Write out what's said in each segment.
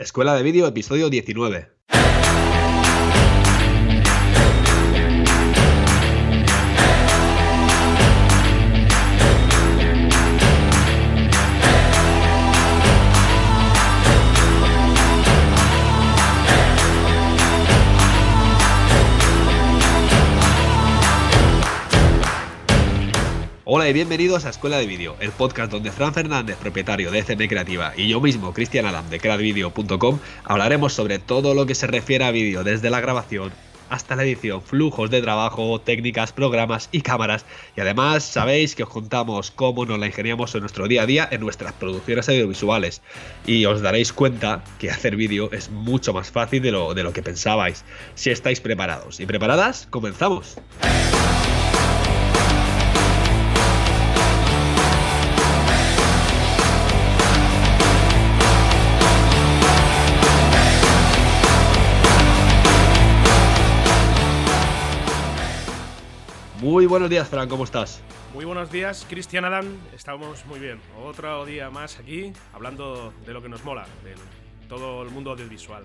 Escuela de Vídeo, episodio 19. Hola y bienvenidos a Escuela de Vídeo, el podcast donde Fran Fernández, propietario de CM Creativa, y yo mismo, Cristian Adam, de creadvideo.com, hablaremos sobre todo lo que se refiere a vídeo, desde la grabación hasta la edición, flujos de trabajo, técnicas, programas y cámaras. Y además sabéis que os contamos cómo nos la ingeniamos en nuestro día a día en nuestras producciones audiovisuales. Y os daréis cuenta que hacer vídeo es mucho más fácil de lo, de lo que pensabais. Si estáis preparados y preparadas, comenzamos. Muy buenos días, Fran, ¿cómo estás? Muy buenos días, Cristian Adam. Estamos muy bien. Otro día más aquí hablando de lo que nos mola, de todo el mundo audiovisual.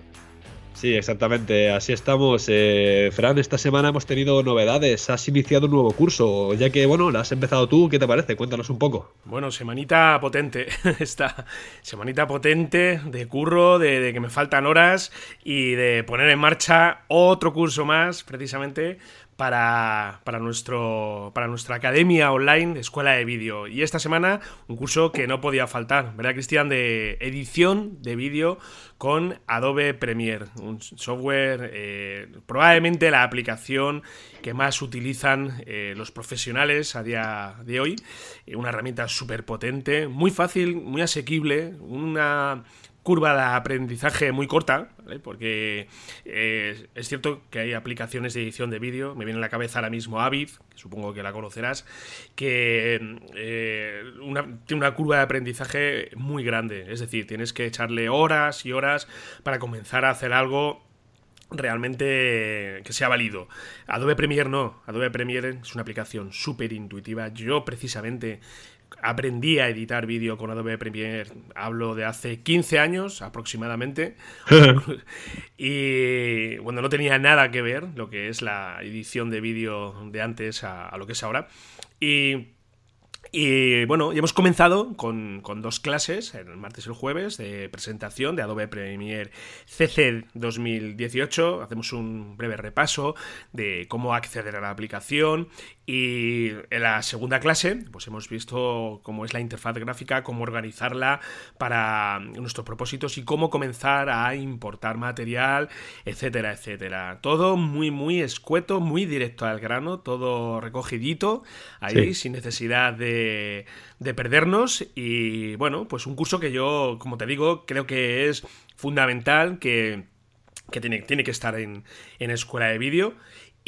Sí, exactamente, así estamos. Eh, Fran, esta semana hemos tenido novedades. Has iniciado un nuevo curso, ya que, bueno, lo has empezado tú. ¿Qué te parece? Cuéntanos un poco. Bueno, semanita potente. Esta semanita potente de curro, de, de que me faltan horas y de poner en marcha otro curso más, precisamente, para, para, nuestro, para nuestra academia online Escuela de Vídeo. Y esta semana un curso que no podía faltar, ¿verdad, Cristian? De edición de vídeo con Adobe Premiere, un software, eh, probablemente la aplicación que más utilizan eh, los profesionales a día de hoy. Eh, una herramienta súper potente, muy fácil, muy asequible, una curva de aprendizaje muy corta, porque eh, es cierto que hay aplicaciones de edición de vídeo, me viene a la cabeza ahora mismo Avid, que supongo que la conocerás, que eh, tiene una curva de aprendizaje muy grande, es decir, tienes que echarle horas y horas para comenzar a hacer algo realmente que sea válido. Adobe Premiere no, Adobe Premiere es una aplicación súper intuitiva. Yo precisamente aprendí a editar vídeo con Adobe Premiere, hablo de hace 15 años aproximadamente. y bueno, no tenía nada que ver lo que es la edición de vídeo de antes a, a, lo que es ahora. Y y bueno, ya hemos comenzado con, dos clases, el martes y el jueves, de presentación de Adobe Premiere CC 2018. Hacemos un breve repaso de cómo acceder a la aplicación. Y en la segunda clase, pues hemos visto cómo es la interfaz gráfica, cómo organizarla para nuestros propósitos y cómo comenzar a importar material, etcétera, etcétera. Todo muy, muy escueto, muy directo al grano, todo recogidito ahí, sin necesidad de de, perdernos. Y bueno, pues un curso que yo, como te digo, creo que es fundamental, que, tiene, tiene, que estar en, en escuela de vídeo.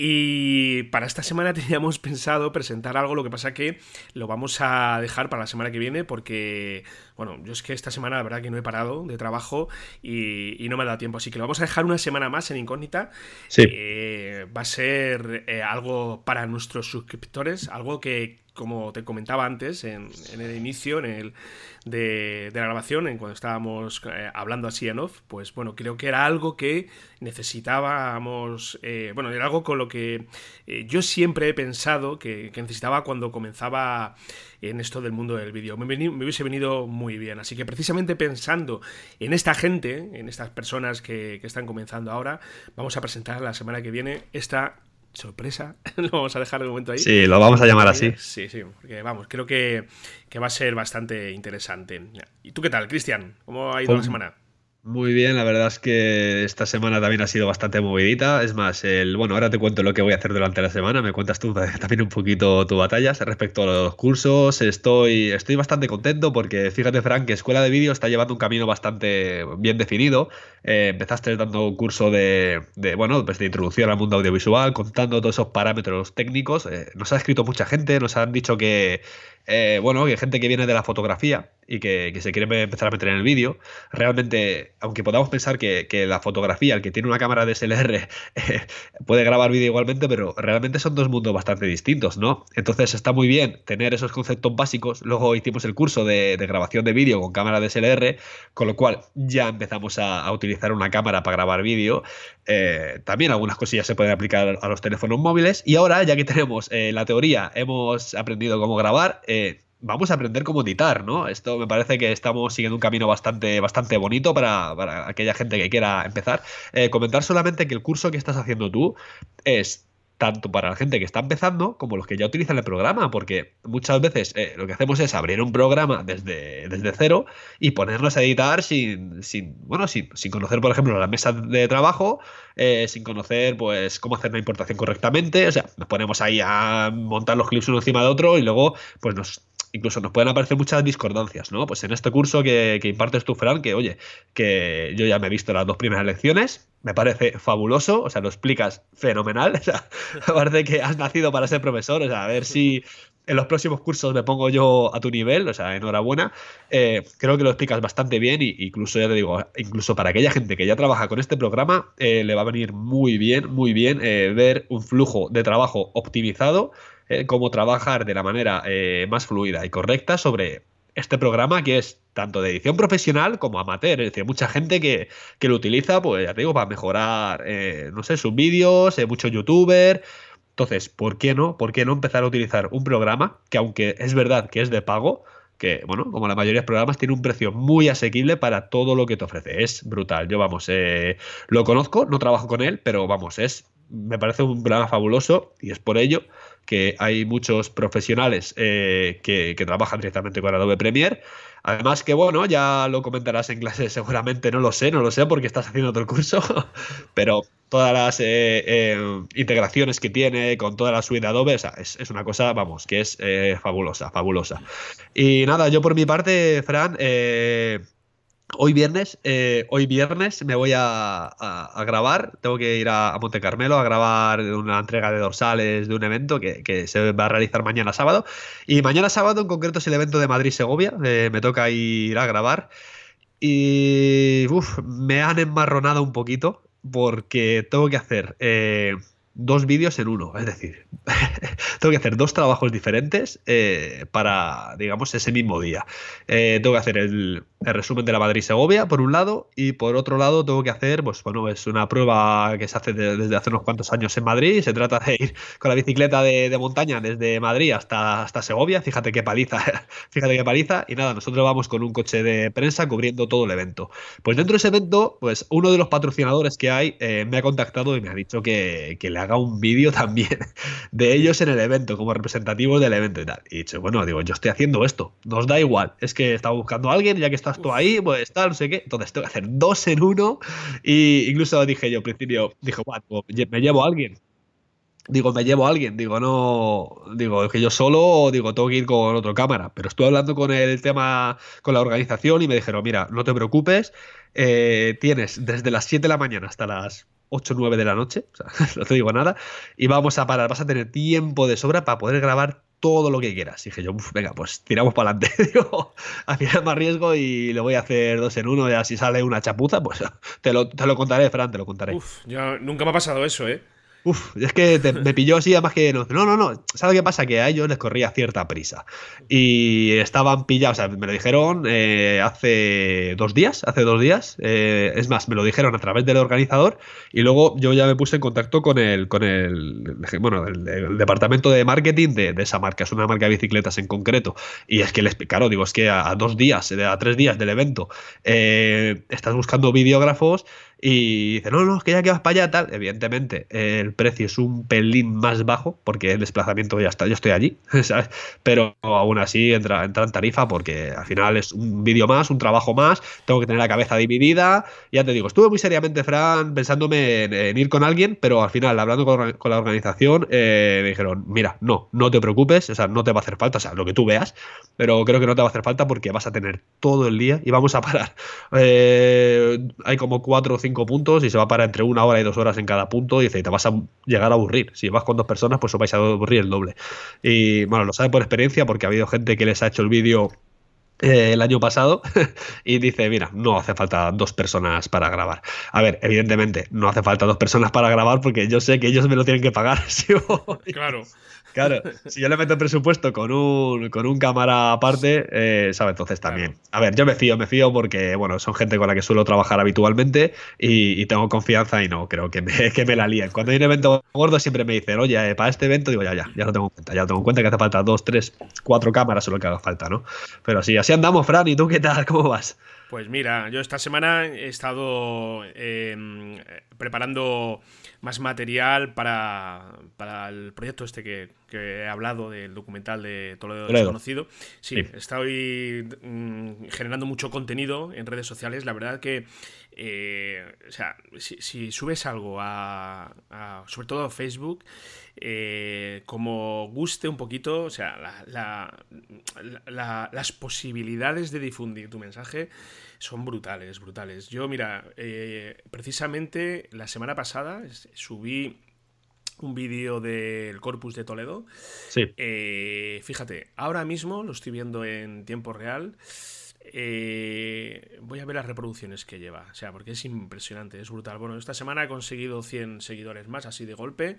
Y para esta semana teníamos pensado presentar algo, lo que pasa que lo vamos a dejar para la semana que viene porque, bueno, yo es que esta semana la verdad que no he parado de trabajo y, no me ha dado tiempo, así que lo vamos a dejar una semana más en incógnita. Sí. Eh, va a ser eh, algo para nuestros suscriptores, algo que como te comentaba antes, en, el inicio en el, de, la grabación, en cuando estábamos eh, hablando así en off, pues bueno, creo que era algo que necesitábamos, eh, bueno, era algo con lo que eh, yo siempre he pensado que, necesitaba cuando comenzaba en esto del mundo del vídeo. Me, hubiese venido muy bien. Así que precisamente pensando en esta gente, en estas personas que están comenzando ahora, vamos a presentar la semana que viene esta sorpresa. lo vamos a dejar de momento ahí. Sí, lo vamos a llamar así. Sí, sí, porque vamos, creo que, que va a ser bastante interesante. ¿Y tú qué tal, Cristian? ¿Cómo ha ido la semana? Muy bien, la verdad es que esta semana también ha sido bastante movidita. Es más, el bueno, ahora te cuento lo que voy a hacer durante la semana. Me cuentas tú también un poquito tu batalla respecto a los cursos. Estoy, estoy bastante contento porque fíjate, Frank, que Escuela de Vídeo está llevando un camino bastante bien definido. eh, empezaste dando un curso de, bueno, pues de introducción al mundo audiovisual, contando todos esos parámetros técnicos. Eh, nos ha escrito mucha gente, nos han dicho que, eh, bueno, que gente que viene de la fotografía y que, se quiere empezar a meter en el vídeo, realmente, aunque podamos pensar que, la fotografía, el que tiene una cámara DSLR, puede grabar vídeo igualmente, pero realmente son dos mundos bastante distintos, ¿no? Entonces está muy bien tener esos conceptos básicos. Luego hicimos el curso de, grabación de vídeo con cámara DSLR, con lo cual ya empezamos a, utilizar una cámara para grabar vídeo. Eh, también algunas cosillas se pueden aplicar a los teléfonos móviles. Y ahora, ya que tenemos eh, la teoría, hemos aprendido cómo grabar. Vamos a aprender cómo editar, ¿no? Esto me parece que estamos siguiendo un camino bastante, bastante bonito para, aquella gente que quiera empezar. Eh, comentar solamente que el curso que estás haciendo tú es tanto para la gente que está empezando como los que ya utilizan el programa, porque muchas veces eh, lo que hacemos es abrir un programa desde, desde cero y ponernos a editar sin, sin bueno, sin, sin, conocer, por ejemplo, la mesa de trabajo, eh, sin conocer pues cómo hacer la importación correctamente, o sea, nos ponemos ahí a montar los clips uno encima de otro y luego pues nos incluso nos pueden aparecer muchas discordancias, ¿no? Pues en este curso que, que, impartes tú, Fran, que oye, que yo ya me he visto las dos primeras lecciones, me parece fabuloso, o sea, lo explicas fenomenal, o sea, que has nacido para ser profesor, o sea, a ver si en los próximos cursos me pongo yo a tu nivel, o sea, enhorabuena. Eh, creo que lo explicas bastante bien e incluso, ya te digo, incluso para aquella gente que ya trabaja con este programa, eh, le va a venir muy bien, muy bien eh, ver un flujo de trabajo optimizado eh, cómo trabajar de la manera eh, más fluida y correcta sobre este programa que es tanto de edición profesional como amateur. Es decir, mucha gente que, lo utiliza, pues ya te digo, para mejorar, eh, no sé, sus vídeos, muchos youtubers. Entonces, ¿por qué no? ¿Por qué no empezar a utilizar un programa que aunque es verdad que es de pago, que, bueno, como la mayoría de programas, tiene un precio muy asequible para todo lo que te ofrece. Es brutal. Yo, vamos, lo conozco, no trabajo con él, pero vamos, es me parece un programa fabuloso y es por ello que hay muchos profesionales eh, que, trabajan directamente con Adobe Premiere. Además que, bueno, ya lo comentarás en clase seguramente, no lo sé, no lo sé porque estás haciendo otro curso, pero todas las eh, eh, integraciones que tiene con toda la suite de Adobe, o sea, es, es, una cosa, vamos, que es fabulosa, fabulosa. Y nada, yo por mi parte, Fran, Hoy viernes, eh, hoy viernes me voy a, grabar, tengo que ir a, Monte Carmelo a grabar una entrega de dorsales de un evento que, se va a realizar mañana sábado. Y mañana sábado en concreto es el evento de Madrid-Segovia, eh, me toca ir a grabar. Y me han enmarronado un poquito porque tengo que hacer eh, dos vídeos en uno. Es decir, tengo que hacer dos trabajos diferentes eh, para, digamos, ese mismo día. Eh, tengo que hacer el, resumen de la Madrid-Segovia, por un lado, y por otro lado tengo que hacer, pues bueno, es una prueba que se hace desde hace unos cuantos años en Madrid. Se trata de ir con la bicicleta de, montaña desde Madrid hasta, hasta Segovia. Fíjate qué paliza, fíjate qué paliza. Y nada, nosotros vamos con un coche de prensa cubriendo todo el evento. Pues dentro de ese evento, pues uno de los patrocinadores que hay eh, me ha contactado y me ha dicho que, que le haga un vídeo también de ellos en el evento, como representativos del evento y tal. Y he dicho, bueno, digo, yo estoy haciendo esto, nos da igual, es que estaba buscando a alguien, ya que estás tú ahí, pues tal, no sé qué. Entonces tengo que hacer dos en uno. Y incluso dije yo al principio, dije, bueno, me llevo a alguien. Digo, me llevo a alguien, digo, no, digo, es que yo solo, digo, tengo que ir con otro cámara, pero estuve hablando con el tema, con la organización y me dijeron, mira, no te preocupes, eh, tienes desde las 7 de la mañana hasta las 8 o 9 de la noche, o sea, no te digo nada, y vamos a parar, vas a tener tiempo de sobra para poder grabar todo lo que quieras. Y dije yo, venga, pues tiramos para adelante. Digo, al final más riesgo y lo voy a hacer dos en uno, ya si sale una chapuza, pues te lo, te lo contaré, Fran, te lo contaré. Uf, ya nunca me ha pasado eso, ¿eh? Uf, es que me pilló así, además que no, no, no, no. ¿Sabes qué pasa? Que a ellos les corría cierta prisa. Y estaban pillados, o sea, me lo dijeron eh, hace dos días, hace dos días. Eh, es más, me lo dijeron a través del organizador y luego yo ya me puse en contacto con el, con el, bueno, el, departamento de marketing de, esa marca. Es una marca de bicicletas en concreto. Y es que les, claro, digo, es que a, dos días, a tres días del evento, eh, estás buscando videógrafos y dice, no, no, es que ya que vas para allá, tal. Evidentemente, el precio es un pelín más bajo porque el desplazamiento ya está, yo estoy allí, ¿sabes? Pero aún así entra, entra en tarifa porque al final es un vídeo más, un trabajo más, tengo que tener la cabeza dividida. Ya te digo, estuve muy seriamente, Fran, pensándome en, ir con alguien, pero al final, hablando con, la organización, eh, me dijeron, mira, no, no te preocupes, o sea, no te va a hacer falta, o sea, lo que tú veas, pero creo que no te va a hacer falta porque vas a tener todo el día y vamos a parar. Eh, hay como cuatro o cinco puntos y se va a parar entre una hora y dos horas en cada punto y dice, te vas a llegar a aburrir. Si vas con dos personas, pues os vais a aburrir el doble. Y bueno, lo sabe por experiencia porque ha habido gente que les ha hecho el vídeo eh, el año pasado y dice, mira, no hace falta dos personas para grabar. A ver, evidentemente, no hace falta dos personas para grabar porque yo sé que ellos me lo tienen que pagar. Claro. Claro, si yo le meto presupuesto con un, con un cámara aparte, eh, ¿sabe? Entonces también. A ver, yo me fío, me fío porque, bueno, son gente con la que suelo trabajar habitualmente y, tengo confianza y no creo que me, que me la líen. Cuando hay un evento gordo siempre me dicen, oye, eh, para este evento, digo, ya, ya, ya lo tengo en cuenta, ya lo tengo en cuenta que hace falta dos, tres, cuatro cámaras o lo que haga falta, ¿no? Pero sí, así andamos, Fran, ¿y tú qué tal? ¿Cómo vas? Pues mira, yo esta semana he estado em, preparando más material para, el proyecto este que, he hablado del documental de Toledo, Desconocido. Sí, estoy mm, generando mucho contenido en redes sociales. La verdad que, eh, o sea, si, subes algo a, sobre todo a Facebook, eh, como guste un poquito, o sea, las posibilidades de difundir tu mensaje son brutales, brutales. Yo, mira, eh, precisamente la semana pasada subí un vídeo del Corpus de Toledo. Sí. Eh, fíjate, ahora mismo lo estoy viendo en tiempo real. Eh, voy a ver las reproducciones que lleva, o sea, porque es impresionante, es brutal. Bueno, esta semana he conseguido 100 seguidores más, así de golpe,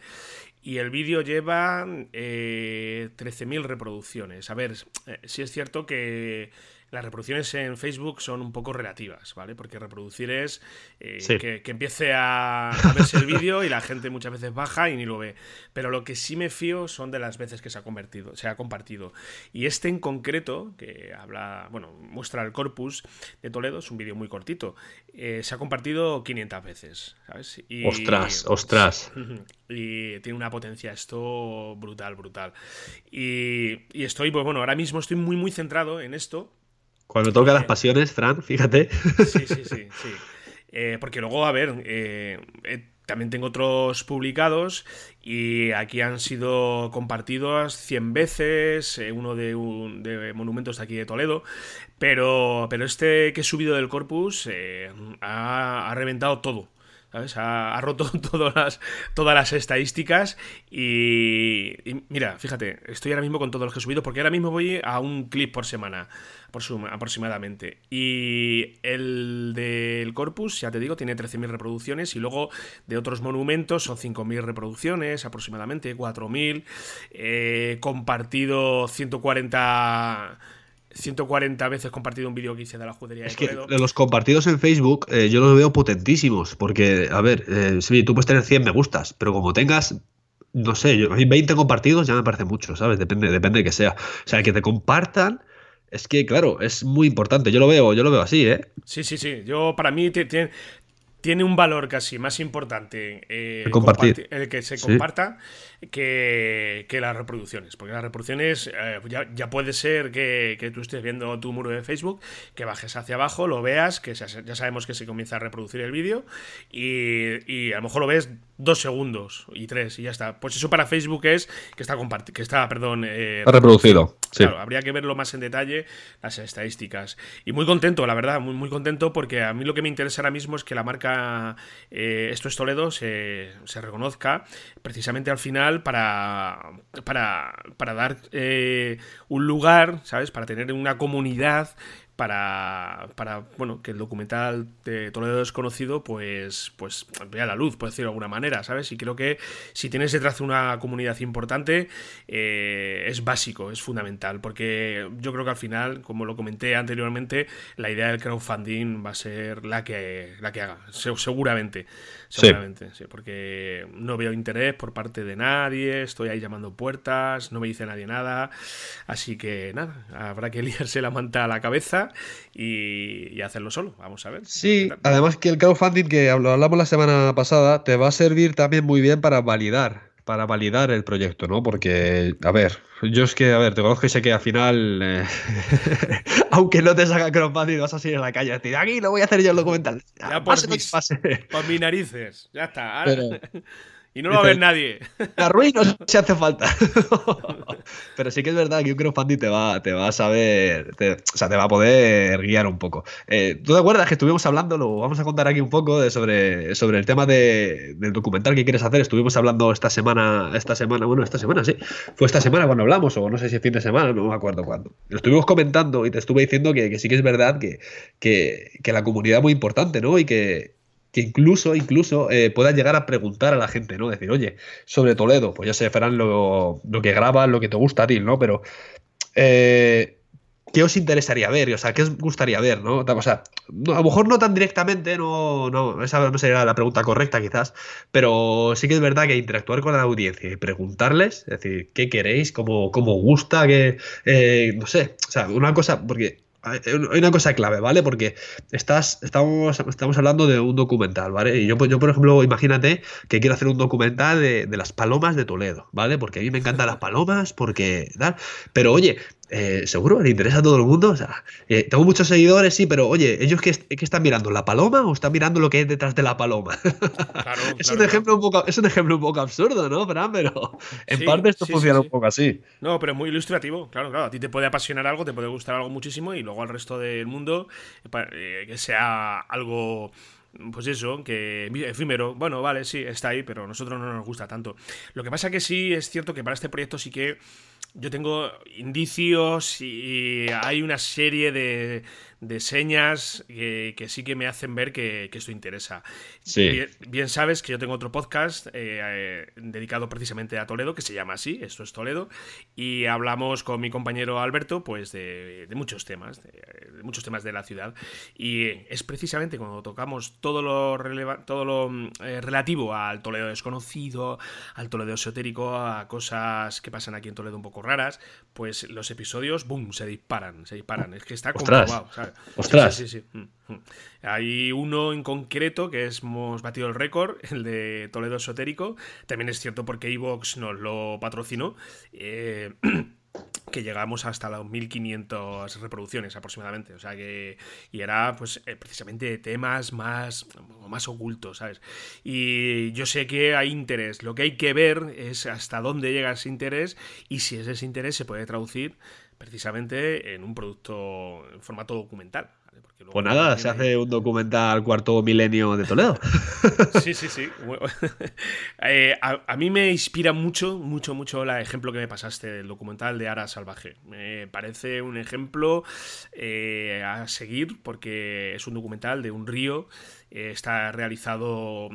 y el vídeo lleva 13.000 reproducciones. A ver, si es cierto que las reproducciones en Facebook son un poco relativas, ¿vale? Porque reproducir es eh, que, empiece a, verse el vídeo y la gente muchas veces baja y ni lo ve. Pero lo que sí me fío son de las veces que se ha convertido, se ha compartido. Y este en concreto, que habla, bueno, muestra el corpus de Toledo, es un vídeo muy cortito, eh, se ha compartido 500 veces, ¿sabes? ostras, ostras. Y tiene una potencia esto brutal, brutal. Y, y estoy, pues bueno, ahora mismo estoy muy, muy centrado en esto cuando toca las pasiones, Fran, fíjate. Sí, sí, sí. sí. Eh, porque luego, a ver, eh, eh, también tengo otros publicados y aquí han sido compartidos 100 veces, uno de, monumentos de aquí de Toledo, pero, pero este que he subido del corpus ha, reventado todo. ¿Sabes? Ha, roto todas las, estadísticas y, mira, fíjate, estoy ahora mismo con todo lo que he subido porque ahora mismo voy a un clip por semana aproximadamente. Y el del Corpus, ya te digo, tiene 13.000 reproducciones y luego de otros monumentos son 5.000 reproducciones, aproximadamente 4.000. Eh, compartido 140... 140 veces compartido un vídeo que hice de la judería es que los compartidos en Facebook eh, yo los veo potentísimos porque a ver eh, sí, tú puedes tener 100 me gustas pero como tengas no sé yo, 20 compartidos ya me parece mucho sabes depende depende de que sea o sea que te compartan es que, claro, es muy importante. Yo lo veo, yo lo veo así, ¿eh? Sí, sí, sí. Yo, para mí, tiene, tiene un valor casi más importante eh, compartir. el que se comparta que, las reproducciones. Porque las reproducciones eh, ya, puede ser que, tú estés viendo tu muro de Facebook, que bajes hacia abajo, lo veas, que ya sabemos que se comienza a reproducir el vídeo y, y a lo mejor lo ves dos segundos y tres y ya está. Pues eso para Facebook es que está que está, perdón, eh, reproducido. Claro, habría que verlo más en detalle las estadísticas. Y muy contento, la verdad, muy, muy contento porque a mí lo que me interesa ahora mismo es que la marca eh, Esto es Toledo se, se, reconozca precisamente al final para, para, para dar eh, un lugar, ¿sabes? Para tener una comunidad para, para bueno, que el documental de Toledo desconocido pues, pues vea la luz, por decirlo de alguna manera, ¿sabes? Y creo que si tienes detrás una comunidad importante eh, es básico, es fundamental, porque yo creo que al final, como lo comenté anteriormente, la idea del crowdfunding va a ser la que, la que haga, seguramente, seguramente, sí. porque no veo interés por parte de nadie, estoy ahí llamando puertas, no me dice nadie nada, así que nada, habrá que liarse la manta a la cabeza cabeza y, hacerlo solo. Vamos a ver. Sí, además que el crowdfunding que hablamos la semana pasada te va a servir también muy bien para validar para validar el proyecto, ¿no? Porque, a ver, yo es que, a ver, te conozco y sé que al final, eh, aunque no te salga crowdfunding, vas a salir en la calle a decir, aquí lo voy a hacer yo el documental. Ya, por, mis, por mis narices, ya está. Y no lo va a ver nadie. La arruino si hace falta. Pero sí que es verdad que un crowdfunding te va, te va a saber, o sea, te va a poder guiar un poco. Eh, ¿Tú te acuerdas que estuvimos hablando, lo vamos a contar aquí un poco de sobre, sobre el tema de, del documental que quieres hacer? Estuvimos hablando esta semana, esta semana, bueno, esta semana sí. Fue esta semana cuando hablamos, o no sé si es fin de semana, no me acuerdo cuándo. Lo estuvimos comentando y te estuve diciendo que, que sí que es verdad que, que, que la comunidad es muy importante, ¿no? Y que, que incluso, incluso eh, llegar a preguntar a la gente, ¿no? Decir, oye, sobre Toledo, pues ya sé, Ferran, lo, lo que grabas, lo que te gusta a ti, ¿no? Pero, eh, ¿qué os interesaría ver? O sea, ¿qué os gustaría ver, no? O sea, a lo mejor no tan directamente, no, no, esa no sería la pregunta correcta quizás, pero sí que es verdad que interactuar con la audiencia y preguntarles, es decir, ¿qué queréis? ¿Cómo, cómo gusta? eh, no sé, o sea, una cosa, porque hay una cosa clave, ¿vale? Porque estamos, estamos hablando de un documental, ¿vale? Y yo, yo, por ejemplo, imagínate que quiero hacer un documental de, de las palomas de Toledo, ¿vale? Porque a mí me encantan las palomas, porque tal. Pero oye, eh, seguro le interesa a todo el mundo. O sea, eh, tengo muchos seguidores, sí, pero oye, ¿ellos qué, están mirando? ¿La paloma o están mirando lo que hay detrás de la paloma? es, un ejemplo un poco, es un ejemplo un poco absurdo, ¿no, Fran? Pero en parte esto funciona un poco así. No, pero muy ilustrativo. Claro, claro. A ti te puede apasionar algo, te puede gustar algo muchísimo y luego al resto del mundo eh, que sea algo pues eso, que efímero, bueno, vale, sí, está ahí, pero a nosotros no nos gusta tanto. Lo que pasa que sí es cierto que para este proyecto sí que yo tengo indicios y hay una serie de, de señas que, sí que me hacen ver que, esto interesa. Bien, sabes que yo tengo otro podcast eh, eh, dedicado precisamente a Toledo, que se llama así, esto es Toledo, y hablamos con mi compañero Alberto pues de, muchos temas, de, muchos temas de la ciudad. Y es precisamente cuando tocamos todo lo, todo lo eh, relativo al Toledo desconocido, al Toledo esotérico, a cosas que pasan aquí en Toledo un poco raras, pues los episodios, ¡boom!, se disparan, se disparan. Es que está comprobado, ¿sabes? Ostras. Sí, sí, mm, mm. Hay uno en concreto que hemos batido el récord, el de Toledo Esotérico. También es cierto porque Evox nos lo patrocinó. Eh, que llegamos hasta las 1500 reproducciones aproximadamente. O sea que. Y era, pues, eh, precisamente temas más, más ocultos, ¿sabes? Y yo sé que hay interés. Lo que hay que ver es hasta dónde llega ese interés y si ese interés se puede traducir precisamente en un producto en formato documental. Pues nada, se hace un documental cuarto milenio de Toledo. Sí, sí, sí. Eh, a, mí me inspira mucho, mucho, mucho el ejemplo que me pasaste, el documental de Ara Salvaje. Me parece un ejemplo eh, a seguir porque es un documental de un río. Eh, está realizado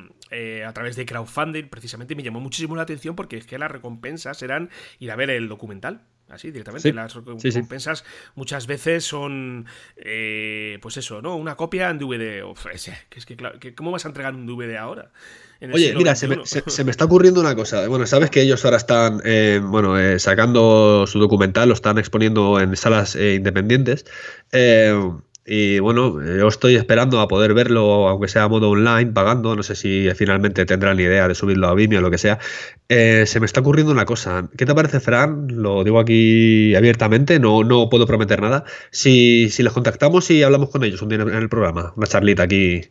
a través de crowdfunding, precisamente me llamó muchísimo la atención porque es que las recompensas eran ir a ver el documental así directamente. Las recompensas muchas veces son, eh, pues eso, ¿no? Una copia en DVD. es que, ¿Cómo vas a entregar un DVD ahora? Oye, mira, se me, está ocurriendo una cosa. Bueno, sabes que ellos ahora están, eh, bueno, eh, sacando su documental, lo están exponiendo en salas independientes. Y bueno, yo estoy esperando a poder verlo, aunque sea a modo online, pagando. No sé si finalmente tendrán idea de subirlo a Vimeo o lo que sea. Eh, se me está ocurriendo una cosa. ¿Qué te parece, Fran? Lo digo aquí abiertamente, no, no puedo prometer nada. Si, si les contactamos y hablamos con ellos un día en el programa, una charlita aquí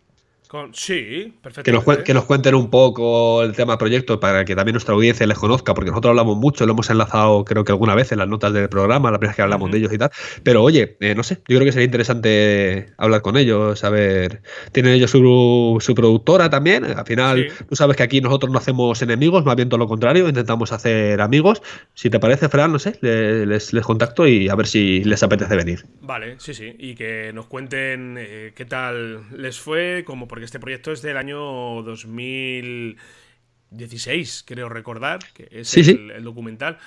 sí, perfecto. Que nos, que nos, cuenten un poco el tema proyecto para que también nuestra audiencia les conozca, porque nosotros hablamos mucho, lo hemos enlazado creo que alguna vez en las notas del programa, la primera vez que hablamos de ellos y tal. Pero oye, eh, no sé, yo creo que sería interesante hablar con ellos, saber. Tienen ellos su, su productora también. Al final, tú sabes que aquí nosotros no hacemos enemigos, más bien todo lo contrario, intentamos hacer amigos. Si te parece, Fran, no sé, les, les, contacto y a ver si les apetece venir. Vale, sí, sí. Y que nos cuenten eh, qué tal les fue, como porque este proyecto es del año 2016, creo recordar, que es el, documental.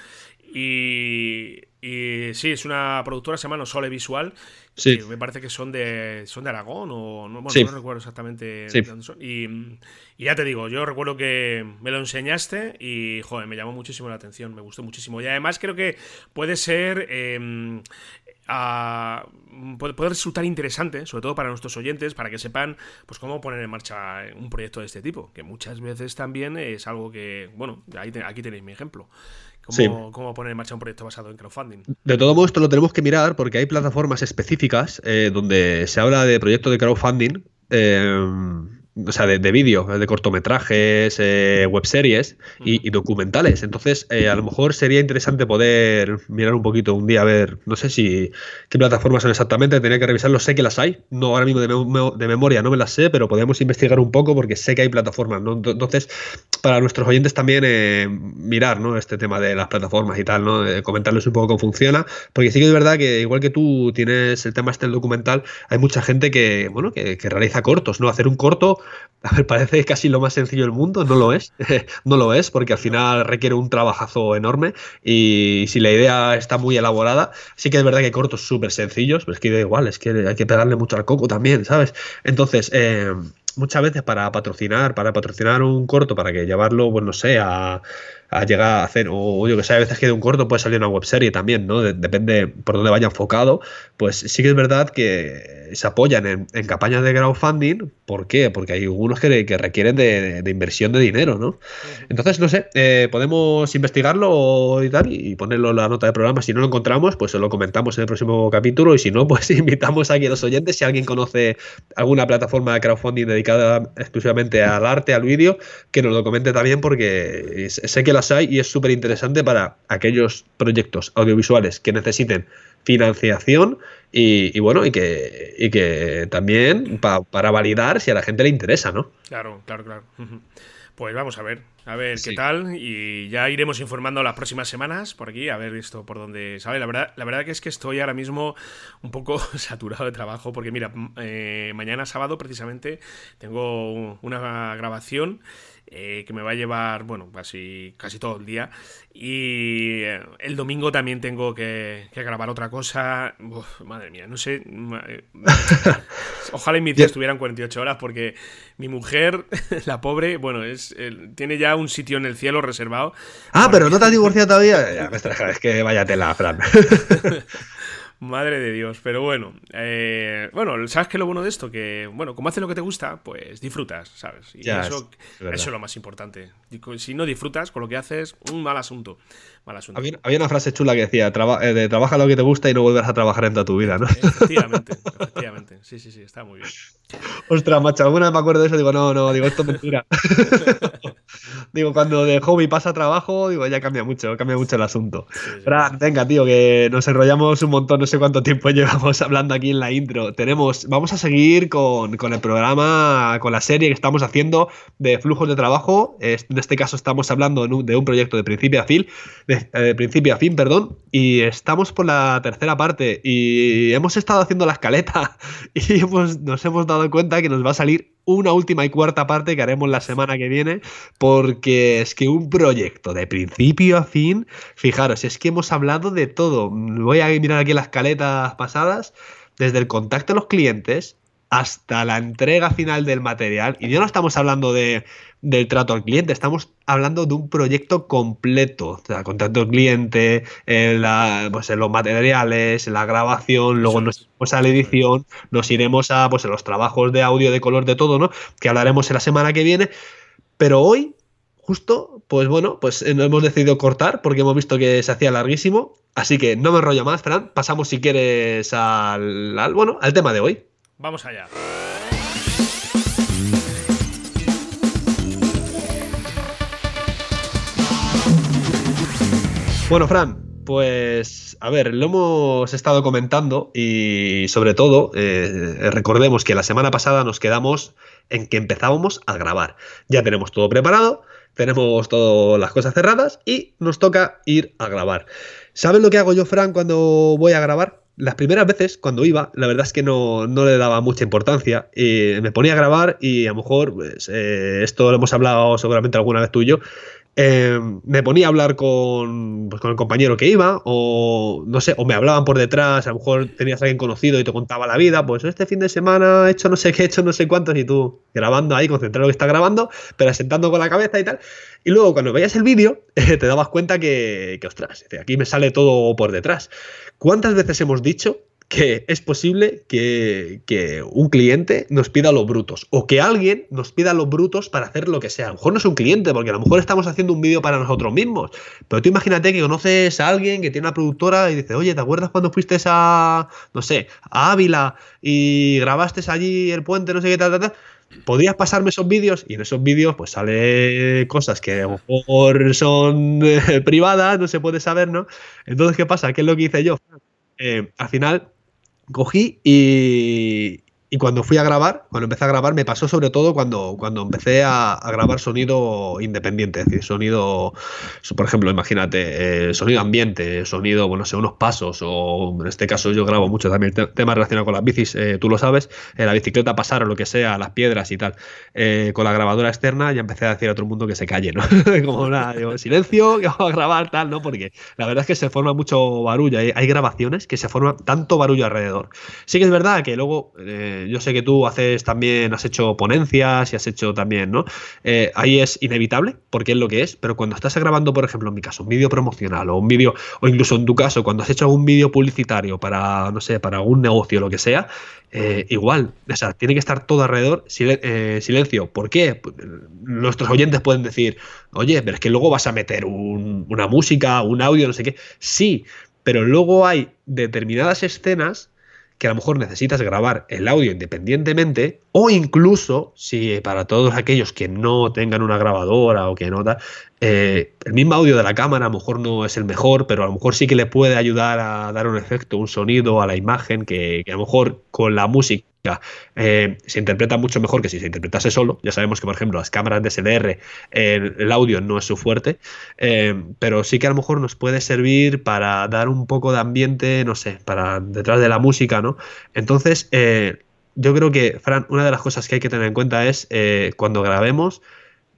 Y, sí, es una productora, se llama No Sole Visual. Sí. me parece que son de son de Aragón o no, bueno, no recuerdo exactamente dónde son. Y, ya te digo, yo recuerdo que me lo enseñaste y joder, me llamó muchísimo la atención, me gustó muchísimo. Y además creo que puede ser em, puede, resultar interesante, sobre todo para nuestros oyentes, para que sepan pues cómo poner en marcha un proyecto de este tipo, que muchas veces también es algo que, bueno, aquí tenéis mi ejemplo. Cómo, poner en marcha un proyecto basado en crowdfunding. De todo modo, esto lo tenemos que mirar porque hay plataformas específicas eh, donde se habla de proyectos de crowdfunding. Eh, o sea, de, vídeo, de cortometrajes, eh, webseries y, documentales. Entonces, eh, a lo mejor sería interesante poder mirar un poquito un día a ver, no sé si qué plataformas son exactamente, tenía que revisarlo, sé que las hay, no ahora mismo de, memoria no me las sé, pero podemos investigar un poco porque sé que hay plataformas, ¿no? Entonces, para nuestros oyentes también eh, mirar, ¿no? Este tema de las plataformas y tal, ¿no? comentarles un poco cómo funciona, porque sí que es verdad que igual que tú tienes el tema este del documental, hay mucha gente que, bueno, que, que realiza cortos, ¿no? Hacer un corto a ver, parece casi lo más sencillo del mundo, no lo es, no lo es, porque al final requiere un trabajazo enorme y si la idea está muy elaborada, sí que es verdad que cortos súper sencillos, pero es que da igual, es que hay que pegarle mucho al coco también, ¿sabes? Entonces, eh, muchas veces para patrocinar, para patrocinar un corto, para que llevarlo, pues no sé, a, a llegar a hacer, o yo que sé, a veces que de un corto puede salir una webserie también, ¿no? depende por dónde vaya enfocado, pues sí que es verdad que se apoyan en, campañas de crowdfunding, ¿por qué? Porque hay algunos que, requieren de, inversión de dinero, ¿no? Entonces, no sé, eh, podemos investigarlo y tal y ponerlo en la nota de programa, si no lo encontramos, pues lo comentamos en el próximo capítulo y si no, pues invitamos aquí a los oyentes, si alguien conoce alguna plataforma de crowdfunding dedicada exclusivamente al arte, al vídeo, que nos lo comente también porque sé que las hay y es súper interesante para aquellos proyectos audiovisuales que necesiten financiación y, bueno, y que, y que también para validar si a la gente le interesa, ¿no? Claro, claro, claro. Pues vamos a ver, a ver qué tal y ya iremos informando las próximas semanas por aquí, a ver esto por dónde sale. La verdad, la verdad que es que estoy ahora mismo un poco saturado de trabajo porque mira, eh, mañana sábado precisamente tengo una grabación eh, que me va a llevar, bueno, casi, casi todo el día. Y eh, el domingo también tengo que, grabar otra cosa. madre mía, no sé. Eh, ojalá en mis días estuvieran 48 horas porque mi mujer, la pobre, bueno, es tiene ya un sitio en el cielo reservado. Ah, pero no te has divorciado todavía. Ya, es que vaya tela, Fran. Madre de Dios, pero bueno. Eh, bueno, ¿sabes qué es lo bueno de esto? Que, bueno, como haces lo que te gusta, pues disfrutas, ¿sabes? Y eso, es lo más importante. Si no disfrutas con lo que haces, un mal asunto. Mal asunto. Había, una frase chula que decía, eh, de, trabaja lo que te gusta y no volverás a trabajar en toda tu vida, ¿no? Efectivamente, efectivamente. Sí, sí, sí, está muy bien. Ostras, macho, alguna vez me acuerdo de eso, digo, no, no, digo, esto es mentira. digo, cuando de hobby pasa a trabajo, digo, ya cambia mucho, cambia mucho el asunto. venga, tío, que nos enrollamos un montón, no sé cuánto tiempo llevamos hablando aquí en la intro. Tenemos, vamos a seguir con, el programa, con la serie que estamos haciendo de flujos de trabajo. En este caso estamos hablando de un proyecto de principio a fin, de, principio a fin, perdón, y estamos por la tercera parte y hemos estado haciendo la escaleta y nos hemos dado cuenta que nos va a salir una última y cuarta parte que haremos la semana que viene, porque es que un proyecto de principio a fin, fijaros, es que hemos hablado de todo. Voy a mirar aquí las caletas pasadas, desde el contacto a los clientes hasta la entrega final del material. Y ya no estamos hablando de del trato al cliente. Estamos hablando de un proyecto completo. O sea, contacto al cliente, en, pues en los materiales, en la grabación, luego nos iremos a la edición, nos iremos a pues, los trabajos de audio, de color, de todo, ¿no? Que hablaremos en la semana que viene. Pero hoy, justo, pues bueno, pues eh, hemos decidido cortar porque hemos visto que se hacía larguísimo. Así que no me enrollo más, Fran. Pasamos, si quieres, al, al bueno, al tema de hoy. Vamos allá. Bueno, Fran, pues a ver, lo hemos estado comentando y sobre todo eh, recordemos que la semana pasada nos quedamos en que empezábamos a grabar. Ya tenemos todo preparado, tenemos todas las cosas cerradas y nos toca ir a grabar. ¿Sabes lo que hago yo, Fran, cuando voy a grabar? Las primeras veces, cuando iba, la verdad es que no, le daba mucha importancia. Y me ponía a grabar y a lo mejor, pues, eh, esto lo hemos hablado seguramente alguna vez tú y yo, eh, me ponía a hablar con, pues, con, el compañero que iba, o no sé, o me hablaban por detrás, a lo mejor tenías a alguien conocido y te contaba la vida, pues este fin de semana he hecho no sé qué, he hecho no sé cuántos, y tú grabando ahí, concentrado en lo que está grabando, pero asentando con la cabeza y tal. Y luego cuando veías el vídeo, te dabas cuenta que, que ostras, aquí me sale todo por detrás. ¿Cuántas veces hemos dicho que es posible que, un cliente nos pida los brutos o que alguien nos pida los brutos para hacer lo que sea. A lo mejor no es un cliente, porque a lo mejor estamos haciendo un vídeo para nosotros mismos. Pero tú imagínate que conoces a alguien que tiene una productora y dice, oye, ¿te acuerdas cuando fuiste a, no sé, a Ávila y grabaste allí el puente, no sé qué, tal, tal, tal? podrías pasarme esos vídeos y en esos vídeos pues sale cosas que a lo mejor son eh, privadas, no se puede saber, ¿no? Entonces, ¿qué pasa? ¿Qué es lo que hice yo? Eh, al final cogí y, y cuando fui a grabar, cuando empecé a grabar, me pasó sobre todo cuando, cuando empecé a, grabar sonido independiente, es decir, sonido, por ejemplo, imagínate, eh, sonido ambiente, sonido, bueno, sé, unos pasos, o en este caso yo grabo mucho también temas relacionados con las bicis, eh, tú lo sabes, eh, la bicicleta pasar o lo que sea, las piedras y tal, con la grabadora externa ya empecé a decir a todo mundo que se calle, ¿no? Como una, digo, silencio, que vamos a grabar tal, ¿no? Porque la verdad es que se forma mucho barullo, hay, hay grabaciones que se forman tanto barullo alrededor. Sí que es verdad que luego yo sé que tú haces también, has hecho ponencias y has hecho también, ¿no? Eh, ahí es inevitable, porque es lo que es, pero cuando estás grabando, por ejemplo, en mi caso, un vídeo promocional o un vídeo, o incluso en tu caso, cuando has hecho algún vídeo publicitario para, no sé, para algún negocio lo que sea, eh, igual, o sea, tiene que estar todo alrededor eh, silencio. ¿Por qué? Nuestros oyentes pueden decir, oye, pero es que luego vas a meter una música, un audio, no sé qué. Sí, pero luego hay determinadas escenas que a lo mejor necesitas grabar el audio independientemente o incluso si para todos aquellos que no tengan una grabadora o que no eh, el mismo audio de la cámara a lo mejor no es el mejor, pero a lo mejor sí que le puede ayudar a dar un efecto, un sonido a la imagen que a lo mejor con la música eh, se interpreta mucho mejor que si se interpretase solo. Ya sabemos que, por ejemplo, las cámaras de SLR, el audio no es su fuerte, eh, pero sí que a lo mejor nos puede servir para dar un poco de ambiente, no sé, para detrás de la música, ¿no? Entonces, eh, yo creo que, Fran, una de las cosas que hay que tener en cuenta es cuando grabemos,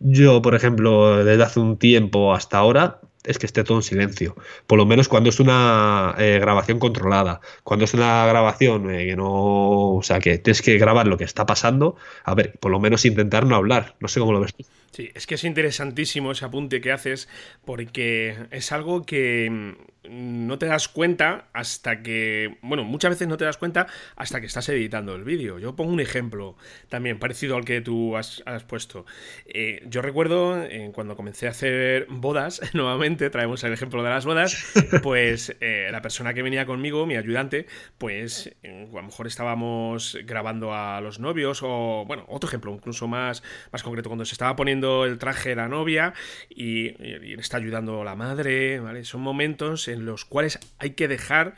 yo, por ejemplo, desde hace un tiempo hasta ahora, es que esté todo en silencio. Por lo menos cuando es una eh, grabación controlada. Cuando es una grabación eh, que no. O sea, que tienes que grabar lo que está pasando. A ver, por lo menos intentar no hablar. No sé cómo lo ves tú. Sí, es que es interesantísimo ese apunte que haces porque es algo que no te das cuenta hasta que, bueno, muchas veces no te das cuenta hasta que estás editando el vídeo. Yo pongo un ejemplo también parecido al que tú has, puesto. Eh, yo recuerdo eh, cuando comencé a hacer bodas, nuevamente traemos el ejemplo de las bodas, pues eh, la persona que venía conmigo, mi ayudante, pues a lo mejor estábamos grabando a los novios o, bueno, otro ejemplo incluso más, más concreto, cuando se estaba poniendo el traje de la novia y, y le está ayudando la madre, ¿vale? Son momentos en los cuales hay que dejar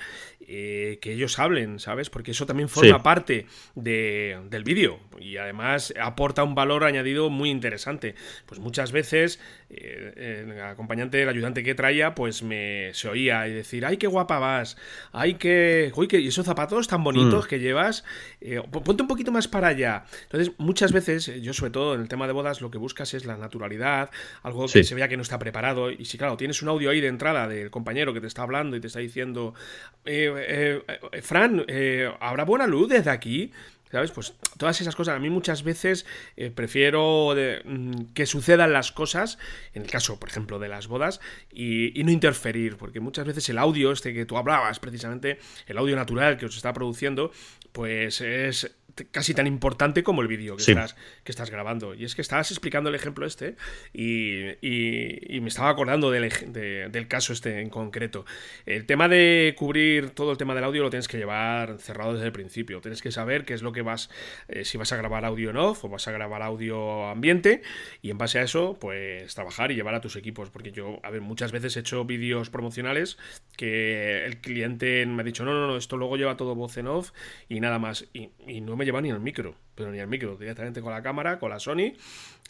eh, que ellos hablen, ¿sabes? Porque eso también forma parte del vídeo y además aporta un valor añadido muy interesante. Pues muchas veces eh, el acompañante, el ayudante que traía, pues me se oía y decir, ay, qué guapa vas, ay, que, uy, que y esos zapatos tan bonitos mm. que llevas, eh, ponte un poquito más para allá. Entonces, muchas veces, yo sobre todo en el tema de bodas, lo que buscas es la naturalidad, algo que se vea que no está preparado. Y si, claro, tienes un audio ahí de entrada del compañero que te está hablando y te está diciendo, eh, eh, Fran, eh, ¿habrá buena luz desde aquí? ¿Sabes? Pues todas esas cosas. A mí muchas veces prefiero mm, que sucedan las cosas, en el caso, por ejemplo, de las bodas, y, no interferir, porque muchas veces el audio, este que tú hablabas, precisamente, el audio natural que os está produciendo, pues es casi tan importante como el vídeo que, estás, que estás grabando. Y es que estabas explicando el ejemplo este y, y, me estaba acordando del, del, caso este en concreto. El tema de cubrir todo el tema del audio lo tienes que llevar cerrado desde el principio. Tienes que saber qué es lo que vas, eh, si vas a grabar audio en off o vas a grabar audio ambiente y en base a eso, pues trabajar y llevar a tus equipos. Porque yo, a ver, muchas veces he hecho vídeos promocionales que el cliente me ha dicho, no, no, no, esto luego lleva todo voz en off y nada más. Y, y no me lleva ni el micro, pero ni el micro, directamente con la cámara, con la Sony,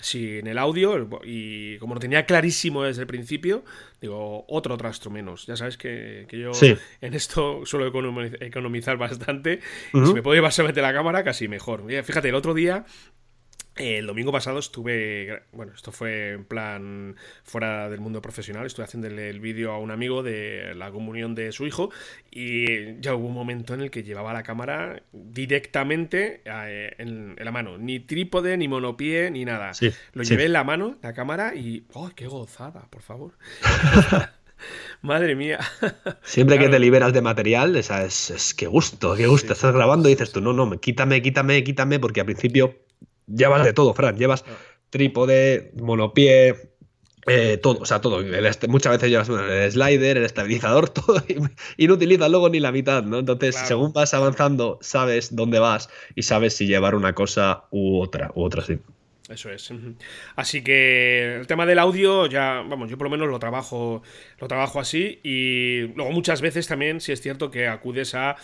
sin el audio, y como lo tenía clarísimo desde el principio, digo, otro trastro menos. Ya sabes que, yo en esto suelo economizar bastante, y si me puedo llevar solamente la cámara, casi mejor. Fíjate, el otro día El domingo pasado estuve, bueno, esto fue en plan fuera del mundo profesional, estuve haciéndole el vídeo a un amigo de la comunión de su hijo y ya hubo un momento en el que llevaba la cámara directamente eh, en, la mano, ni trípode, ni monopié, ni nada. Lo llevé en la mano, la cámara y, ¡oh, qué gozada, por favor! Madre mía. Siempre que te liberas de material, es, es, que gusto, qué gusto. Estás grabando y dices tú, no, no, quítame, quítame, quítame, porque al principio llevas de todo, Fran. Llevas ah. trípode, monopié, eh, todo, o sea, todo. muchas veces llevas el slider, el estabilizador, todo, y, no utilizas luego ni la mitad, ¿no? Entonces, según vas avanzando, sabes dónde vas y sabes si llevar una cosa u otra, u otra sí. Eso es. Así que el tema del audio, ya, vamos, yo por lo menos lo trabajo, lo trabajo así. Y luego muchas veces también, si es cierto que acudes a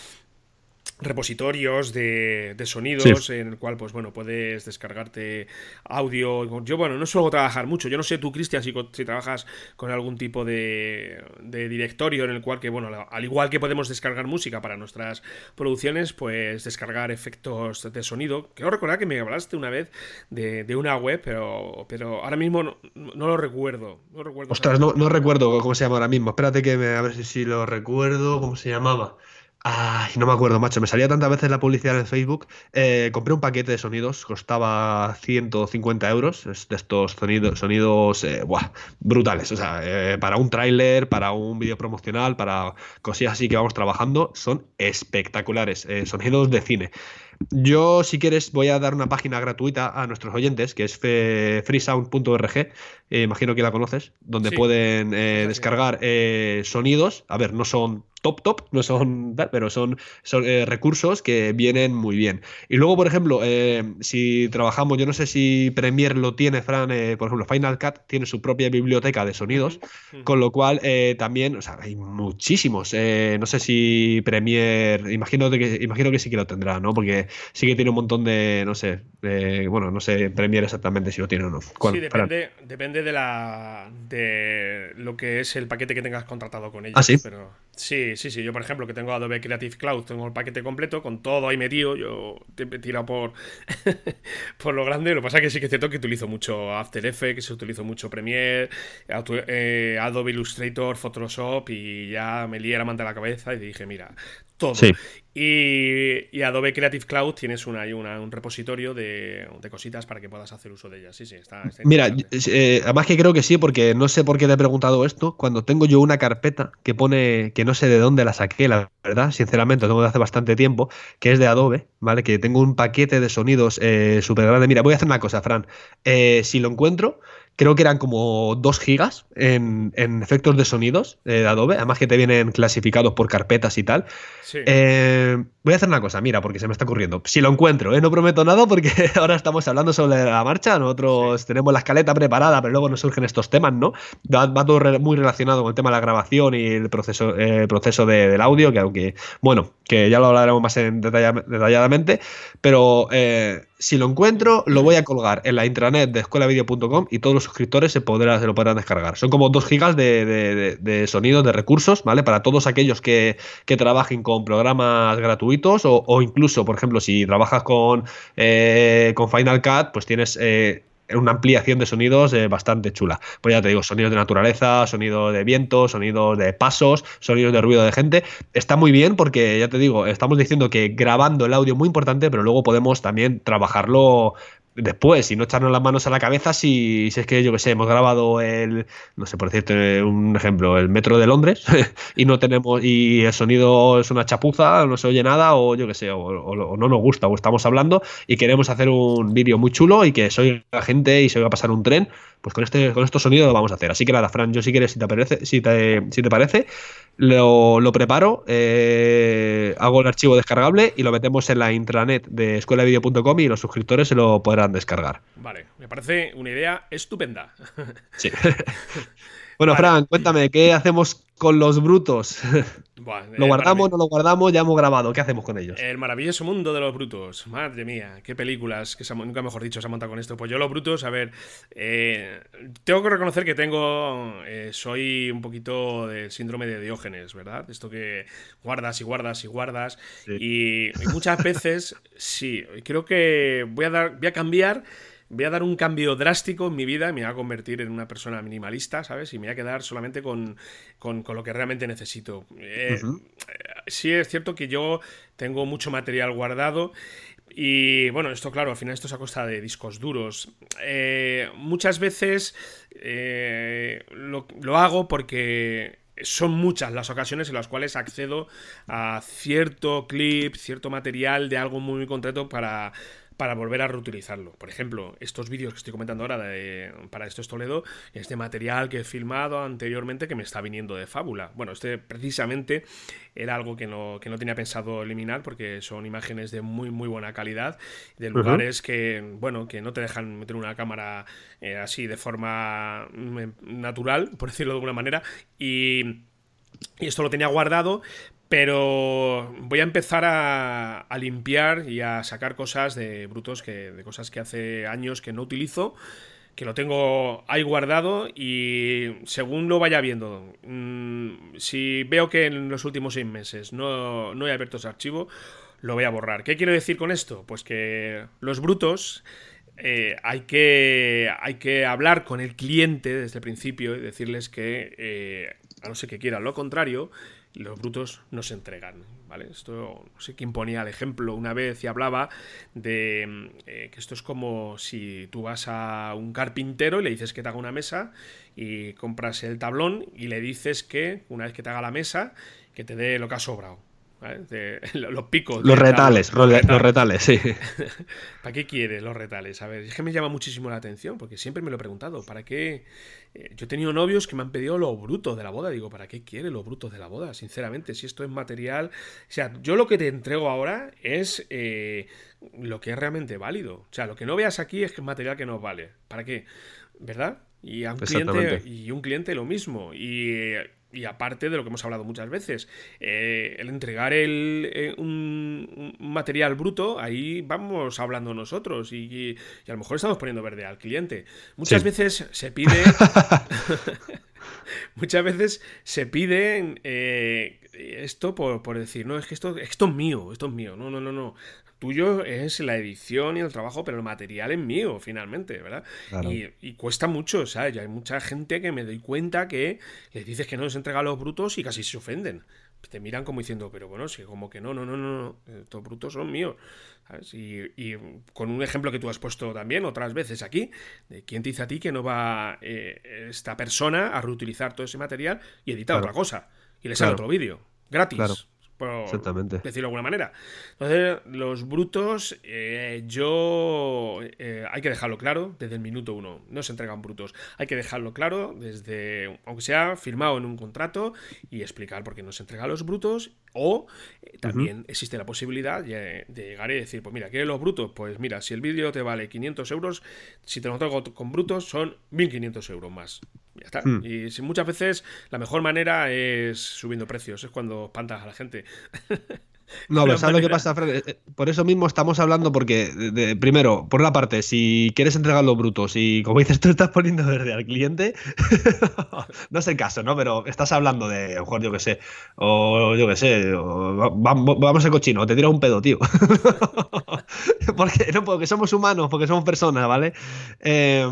repositorios de, sonidos en el cual pues bueno puedes descargarte audio. Yo bueno no suelo trabajar mucho. Yo no sé tú Cristian si, si, trabajas con algún tipo de, directorio en el cual que bueno al igual que podemos descargar música para nuestras producciones pues descargar efectos de sonido. Quiero recordar que me hablaste una vez de, una web pero pero ahora mismo no, lo recuerdo. No recuerdo ostras no, no, recuerdo cómo se llama ahora mismo. Espérate que me, a ver si, si lo recuerdo cómo se llamaba Ay, no me acuerdo, macho. Me salía tantas veces la publicidad en Facebook. Eh, compré un paquete de sonidos, costaba 150 euros. de estos sonidos, sonidos eh, brutales. O sea, eh, para un tráiler, para un vídeo promocional, para cosillas así que vamos trabajando, son espectaculares. sonidos de cine. Yo, si quieres, voy a dar una página gratuita a nuestros oyentes, que es freesound.org. imagino que la conoces, donde pueden descargar sonidos. A ver, no son top top, no son pero son, son eh, recursos que vienen muy bien. Y luego, por ejemplo, eh, si trabajamos, yo no sé si Premiere lo tiene, Fran, eh, por ejemplo, Final Cut tiene su propia biblioteca de sonidos, con lo cual también, o sea, hay muchísimos. no sé si Premiere, imagino que, imagino que sí que lo tendrá, ¿no? Porque sí que tiene un montón de, no sé, bueno, no sé Premiere exactamente si lo tiene o no. Sí, depende, depende de la de lo que es el paquete que tengas contratado con ellos. ¿Ah, sí? Pero sí, sí, sí. Yo, por ejemplo, que tengo Adobe Creative Cloud, tengo el paquete completo con todo ahí metido. Yo te he tirado por, por lo grande. Lo que pasa es que sí que es cierto que utilizo mucho After Effects, utilizo mucho Premiere, eh, Adobe Illustrator, Photoshop y ya me lié la manta a la cabeza y dije, mira, todo. Y, Adobe Creative Cloud tienes una, un repositorio de, cositas para que puedas hacer uso de ellas. Sí, sí, está. Mira, eh, además que creo que sí, porque no sé por qué te he preguntado esto. Cuando tengo yo una carpeta que pone, que no sé de dónde la saqué, la verdad, sinceramente, lo tengo de hace bastante tiempo, que es de Adobe, ¿vale? Que tengo un paquete de sonidos eh, súper grande. Mira, voy a hacer una cosa, Fran. Eh, si lo encuentro, creo que eran como 2 gigas en, efectos de sonidos eh, de Adobe, además que te vienen clasificados por carpetas y tal. Eh, voy a hacer una cosa, mira, porque se me está ocurriendo. Si lo encuentro, ¿eh? no prometo nada porque ahora estamos hablando sobre la marcha, nosotros tenemos la escaleta preparada, pero luego nos surgen estos temas, ¿no? Va, todo muy relacionado con el tema de la grabación y el proceso, proceso del audio, que aunque, bueno, que ya lo hablaremos más en detalladamente, pero si lo encuentro, lo voy a colgar en la intranet de escuelavideo.com y todos los suscriptores se, podrá, se lo podrán descargar. Son como 2 gigas de, de, sonidos, de recursos, ¿vale? Para todos aquellos que, trabajen con programas gratuitos o, incluso, por ejemplo, si trabajas con, eh, con Final Cut, pues tienes eh, una ampliación de sonidos eh, bastante chula. Pues ya te digo, sonidos de naturaleza, sonido de viento, sonidos de pasos, sonidos de ruido de gente. Está muy bien porque, ya te digo, estamos diciendo que grabando el audio es muy importante, pero luego podemos también trabajarlo después y no echarnos las manos a la cabeza si, si es que, yo que sé, hemos grabado el, no sé, por decirte un ejemplo, el metro de Londres y no tenemos, y el sonido es una chapuza, no se oye nada o yo que sé, o, no nos gusta o estamos hablando y queremos hacer un vídeo muy chulo y que soy la gente y se va a pasar un tren, pues con este con estos sonidos lo vamos a hacer. Así que nada, Fran, yo si quieres, si te parece, si te, si te parece, lo, lo preparo, eh, hago el archivo descargable y lo metemos en la intranet de escuelavideo.com y los suscriptores se lo podrán descargar. Vale, me parece una idea estupenda. Sí. bueno, Fran, cuéntame, ¿qué hacemos con los brutos? ¿Lo guardamos, no lo guardamos? Ya hemos grabado. ¿Qué hacemos con ellos? El maravilloso mundo de los brutos. Madre mía, qué películas, que se, nunca mejor dicho, se ha montado con esto. Pues yo los brutos, a ver, eh, tengo que reconocer que tengo, eh, soy un poquito del síndrome de Diógenes, ¿verdad? Esto que guardas y guardas y guardas. Y, muchas veces, sí, creo que voy a, dar, voy a cambiar voy a dar un cambio drástico en mi vida y me voy a convertir en una persona minimalista, ¿sabes? Y me voy a quedar solamente con, lo que realmente necesito. Eh, sí es cierto que yo tengo mucho material guardado y bueno, esto claro, al final esto es a costa de discos duros. Eh, muchas veces eh, lo, lo, hago porque son muchas las ocasiones en las cuales accedo a cierto clip, cierto material de algo muy, muy concreto para para volver a reutilizarlo. Por ejemplo, estos vídeos que estoy comentando ahora de, para esto es Toledo, este material que he filmado anteriormente que me está viniendo de fábula. Bueno, este precisamente era algo que no, que no tenía pensado eliminar porque son imágenes de muy muy buena calidad, de lugares que, bueno, que no te dejan meter una cámara eh, así de forma mm, natural, por decirlo de alguna manera, y... Y esto lo tenía guardado, pero voy a empezar a, limpiar y a sacar cosas de brutos, que, de cosas que hace años que no utilizo, que lo tengo ahí guardado y según lo vaya viendo, mm, si veo que en los últimos seis meses no, he abierto ese archivo, lo voy a borrar. ¿Qué quiero decir con esto? Pues que los brutos eh, hay, que, hay que hablar con el cliente desde el principio y decirles que, eh, a no ser que quieran lo contrario, los brutos no se entregan. ¿vale? Esto, no sé quién ponía el ejemplo una vez y hablaba de eh, que esto es como si tú vas a un carpintero y le dices que te haga una mesa y compras el tablón y le dices que una vez que te haga la mesa, que te dé lo que ha sobrado. los picos. Los retales, los retales, sí. ¿Para qué quiere los retales? A ver, es que me llama muchísimo la atención, porque siempre me lo he preguntado. ¿Para qué? Eh, yo he tenido novios que me han pedido lo bruto de la boda. Digo, ¿para qué quiere lo bruto de la boda? Sinceramente, si esto es material. O sea, yo lo que te entrego ahora es eh, lo que es realmente válido. O sea, lo que no veas aquí es que es material que no vale. ¿Para qué? ¿Verdad? Y a un cliente, y un cliente lo mismo. Y y aparte de lo que hemos hablado muchas veces, eh, el entregar el, eh, un, material bruto, ahí vamos hablando nosotros y, a lo mejor estamos poniendo verde al cliente. Muchas veces se pide... muchas veces se pide eh, esto por, por, decir, no, es que esto, esto es mío, esto es mío. No, no, no, no tuyo es la edición y el trabajo, pero el material es mío, finalmente, ¿verdad? Y, cuesta mucho, o sea, ya hay mucha gente que me doy cuenta que les dices que no les entrega los brutos y casi se ofenden. Te miran como diciendo, pero bueno, sí, como que no, no, no, no, no estos brutos son míos. Y, con un ejemplo que tú has puesto también otras veces aquí, de quién te dice a ti que no va eh, esta persona a reutilizar todo ese material y editar otra cosa y le sale otro vídeo, gratis por decirlo de alguna manera. Entonces, los brutos, eh, yo. Eh, hay que dejarlo claro desde el minuto uno. No se entregan brutos. Hay que dejarlo claro desde. Aunque sea firmado en un contrato y explicar por qué no se entregan los brutos. O eh, también existe la posibilidad de, llegar y decir: Pues mira, ¿quieres los brutos? Pues mira, si el vídeo te vale 500 euros, si te lo traigo con brutos, son 1500 euros más. Ya está. Hmm. Y si muchas veces la mejor manera es subiendo precios, es cuando espantas a la gente. No, pero ¿sabes lo que pasa, Fred? Eh, eh, por eso mismo estamos hablando, porque, primero, por una parte, si quieres entregar los brutos y, como dices, tú estás poniendo verde al cliente, no es el caso, ¿no? Pero estás hablando de, a lo mejor, yo qué sé, o yo qué sé, vamos, vamos a cochino, te tira un pedo, tío. porque, no, porque somos humanos, porque somos personas, ¿vale? Eh,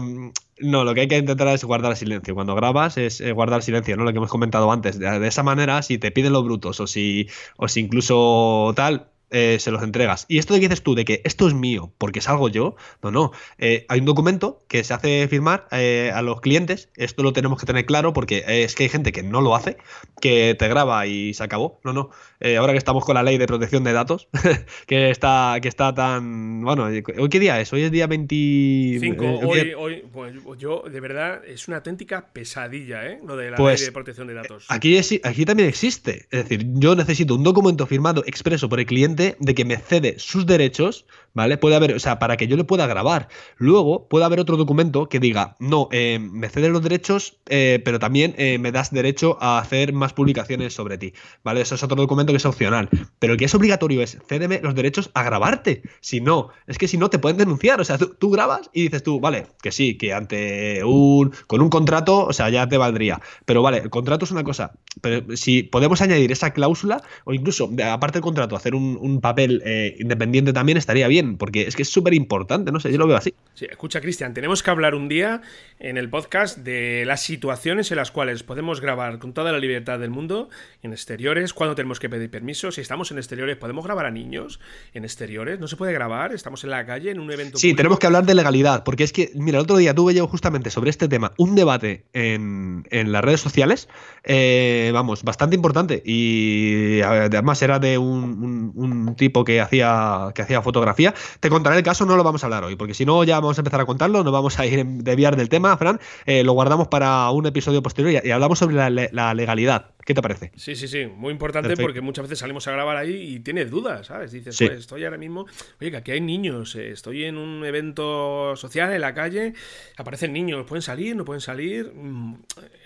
no, lo que hay que intentar es guardar silencio. Cuando grabas es eh, guardar silencio, ¿no? Lo que hemos comentado antes. De, esa manera, si te piden los brutos o si, o si incluso tal, eh, se los entregas. Y esto de que dices tú, de que esto es mío, porque salgo yo, no, no. Eh, hay un documento que se hace firmar eh, a los clientes, esto lo tenemos que tener claro porque es que hay gente que no lo hace, que te graba y se acabó. No, no. ahora que estamos con la ley de protección de datos, que está que está tan... Bueno, ¿hoy qué día es? Hoy es día 25. hoy, hoy, pues yo, de verdad, es una auténtica pesadilla, ¿eh? Lo de la pues, ley de protección de datos. Aquí, aquí también existe. Es decir, yo necesito un documento firmado expreso por el cliente de que me cede sus derechos, ¿vale? Puede haber, o sea, para que yo le pueda grabar. Luego puede haber otro documento que diga, no, eh, me cede los derechos, eh, pero también eh, me das derecho a hacer más publicaciones sobre ti, ¿vale? Eso es otro documento que es opcional. Pero el que es obligatorio es, cédeme los derechos a grabarte. Si no, es que si no te pueden denunciar. O sea, tú, grabas y dices tú, vale, que sí, que ante un, con un contrato, o sea, ya te valdría. Pero vale, el contrato es una cosa. Pero si podemos añadir esa cláusula, o incluso, aparte del contrato, hacer un un papel eh, independiente también estaría bien porque es que es súper importante, no sé, yo lo veo así. Sí, escucha, Cristian, tenemos que hablar un día en el podcast de las situaciones en las cuales podemos grabar con toda la libertad del mundo en exteriores, cuando tenemos que pedir permiso, si estamos en exteriores, ¿podemos grabar a niños en exteriores? ¿No se puede grabar? ¿Estamos en la calle en un evento? Sí, tenemos que hablar de legalidad, porque es que, mira, el otro día tuve yo justamente sobre este tema un debate en, las redes sociales, eh, vamos, bastante importante, y además era de un, tipo que hacía, que hacía fotografía. Te contaré el caso, no lo vamos a hablar hoy, porque si no ya vamos a empezar a contarlo, no vamos a ir a desviar del tema, Fran, eh, lo guardamos para un episodio posterior y, hablamos sobre la legalidad. ¿Qué te parece? Sí, sí, sí. Muy importante porque muchas veces salimos a grabar ahí y tienes dudas, ¿sabes? Dices, pues estoy ahora mismo, oye, que aquí hay niños, eh, estoy en un evento social en la calle, aparecen niños, ¿pueden salir? ¿No pueden salir? Mm,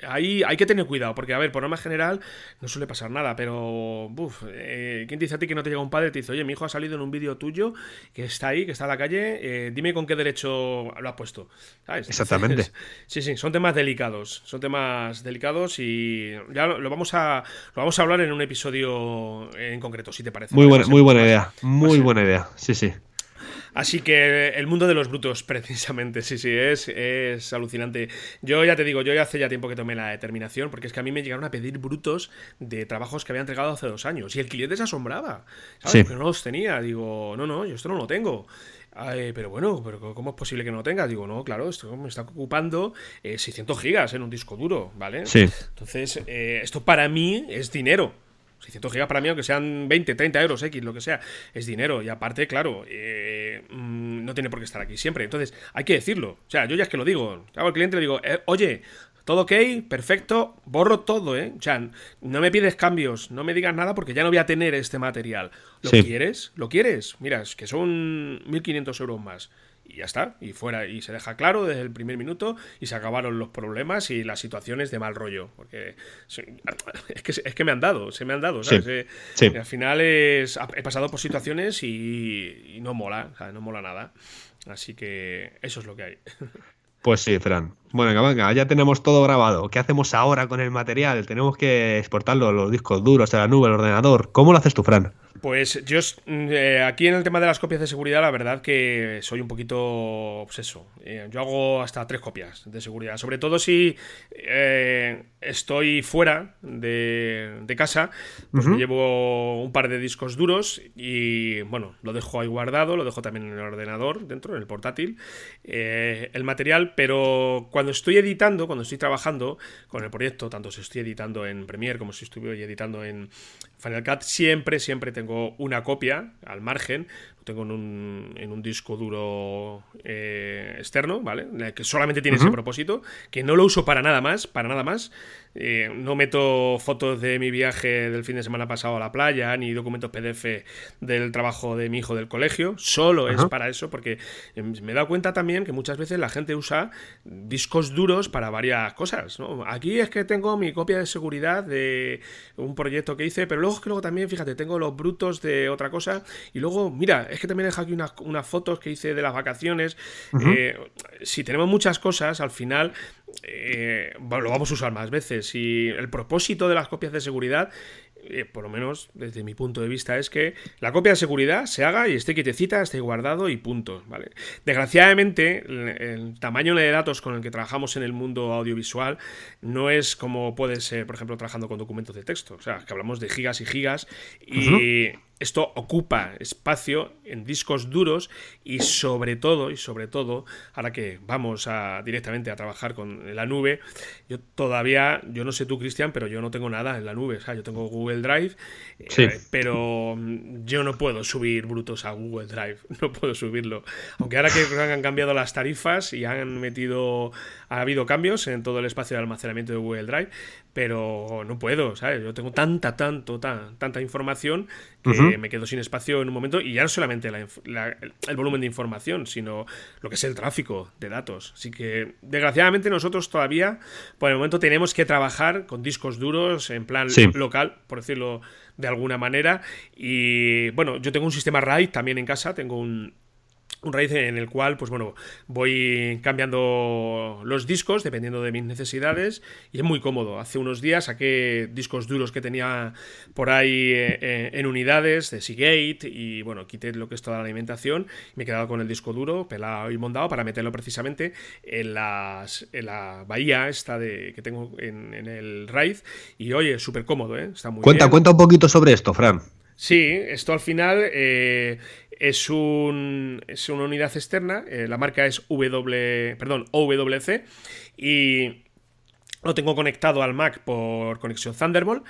ahí hay que tener cuidado porque, a ver, por norma general no suele pasar nada, pero, buf, eh, ¿quién te dice a ti que no te llega un padre y te dice, oye, mi hijo ha salido en un vídeo tuyo que está ahí, que está en la calle, eh, dime con qué derecho lo has puesto, ¿sabes? Exactamente. sí, sí, son temas delicados, son temas delicados y ya lo vamos a, lo vamos a hablar en un episodio en concreto, si te parece. Muy buena, muy buena idea, muy buena idea, sí, sí. Así que el mundo de los brutos, precisamente, sí, sí, es, es alucinante. Yo ya te digo, yo ya hace ya tiempo que tomé la determinación, porque es que a mí me llegaron a pedir brutos de trabajos que había entregado hace dos años, y el cliente se asombraba, ¿sabes? Pero no los tenía, digo, no, no, yo esto no lo tengo. pero bueno, pero ¿cómo es posible que no lo tenga? Digo, no, claro, esto me está ocupando 600 eh, gigas en un disco duro, ¿vale? Sí. Entonces, eh, esto para mí es dinero. 600 gigas para mí, aunque sean 20, 30 euros, X, lo que sea, es dinero. Y aparte, claro, eh, mm, no tiene por qué estar aquí siempre. Entonces, hay que decirlo. O sea, yo ya es que lo digo. Hago al cliente le digo, eh, oye, todo ok, perfecto, borro todo, ¿eh? O sea, no me pides cambios, no me digas nada porque ya no voy a tener este material. ¿Lo quieres? ¿Lo quieres? Mira, es que son 1.500 euros más y ya está, y fuera, y se deja claro desde el primer minuto y se acabaron los problemas y las situaciones de mal rollo, porque es que, es que me han dado, se me han dado, ¿sabes? Eh, al final es, he pasado por situaciones y, no mola, no mola nada, así que eso es lo que hay. Pues sí, Fran. Bueno, venga, ya tenemos todo grabado. ¿Qué hacemos ahora con el material? Tenemos que exportarlo, los discos duros, a la nube, el ordenador. ¿Cómo lo haces tú, Fran? Pues yo mm, eh, aquí en el tema de las copias de seguridad, la verdad que soy un poquito obseso. Eh, yo hago hasta tres copias de seguridad, sobre todo si eh, estoy fuera de, casa, pues me llevo un par de discos duros y bueno, lo dejo ahí guardado, lo dejo también en el ordenador, dentro, en el portátil, el material, pero cuando estoy editando, cuando estoy trabajando con el proyecto, tanto si estoy editando en Premiere como si estoy editando en Final Cut, siempre, siempre tengo una copia al margen, tengo en un, en un disco duro eh, externo, ¿vale? Que solamente tiene ese propósito, que no lo uso para nada más, para nada más. Eh, no meto fotos de mi viaje del fin de semana pasado a la playa, ni documentos PDF del trabajo de mi hijo del colegio. Solo es para eso, porque em, me he dado cuenta también que muchas veces la gente usa discos duros para varias cosas. Aquí es que tengo mi copia de seguridad de un proyecto que hice, pero luego es que luego también, fíjate, tengo los brutos de otra cosa. Y luego, mira, es que también he dejado aquí unas, fotos que hice de las vacaciones. Eh, si tenemos muchas cosas, al final eh, lo vamos a usar más veces. Y el propósito de las copias de seguridad, eh, por lo menos desde mi punto de vista, es que la copia de seguridad se haga y esté quietecita, esté guardado y punto. ¿vale? Desgraciadamente, el, tamaño de datos con el que trabajamos en el mundo audiovisual no es como puede ser, por ejemplo, trabajando con documentos de texto. O sea, que hablamos de gigas y gigas y esto ocupa espacio en discos duros y sobre todo, y sobre todo, ahora que vamos a, directamente a trabajar con la nube, yo todavía, yo no sé tú, Cristian, pero yo no tengo nada en la nube. O sea, yo tengo Google Drive, eh, pero mm, yo no puedo subir brutos a Google Drive, no puedo subirlo. Aunque ahora que han cambiado las tarifas y han metido, ha habido cambios en todo el espacio de almacenamiento de Google Drive, pero no puedo, ¿sabes? Yo tengo tanta, tanto, tanta información que me quedo sin espacio en un momento y ya no solamente el volumen de información, sino lo que es el tráfico de datos. Así que, desgraciadamente, nosotros todavía, por el momento, tenemos que trabajar con discos duros en plan local, por decirlo de alguna manera. Y bueno, yo tengo un sistema RAID también en casa, tengo un un RAID en el cual, pues bueno, voy cambiando los discos dependiendo de mis necesidades y es muy cómodo. Hace unos días saqué discos duros que tenía por ahí eh, eh, en unidades de Seagate y bueno, quité lo que es toda la alimentación y me he quedado con el disco duro pelado y montado para meterlo precisamente en, las, en la bahía esta de, que tengo en, el RAID y oye, súper cómodo, ¿eh? Está muy cuenta, Cuenta un poquito sobre esto, Fran. Sí, esto al final eh, es, un, es una unidad externa, eh, la marca es W, perdón, OWC y lo tengo conectado al Mac por conexión Thunderbolt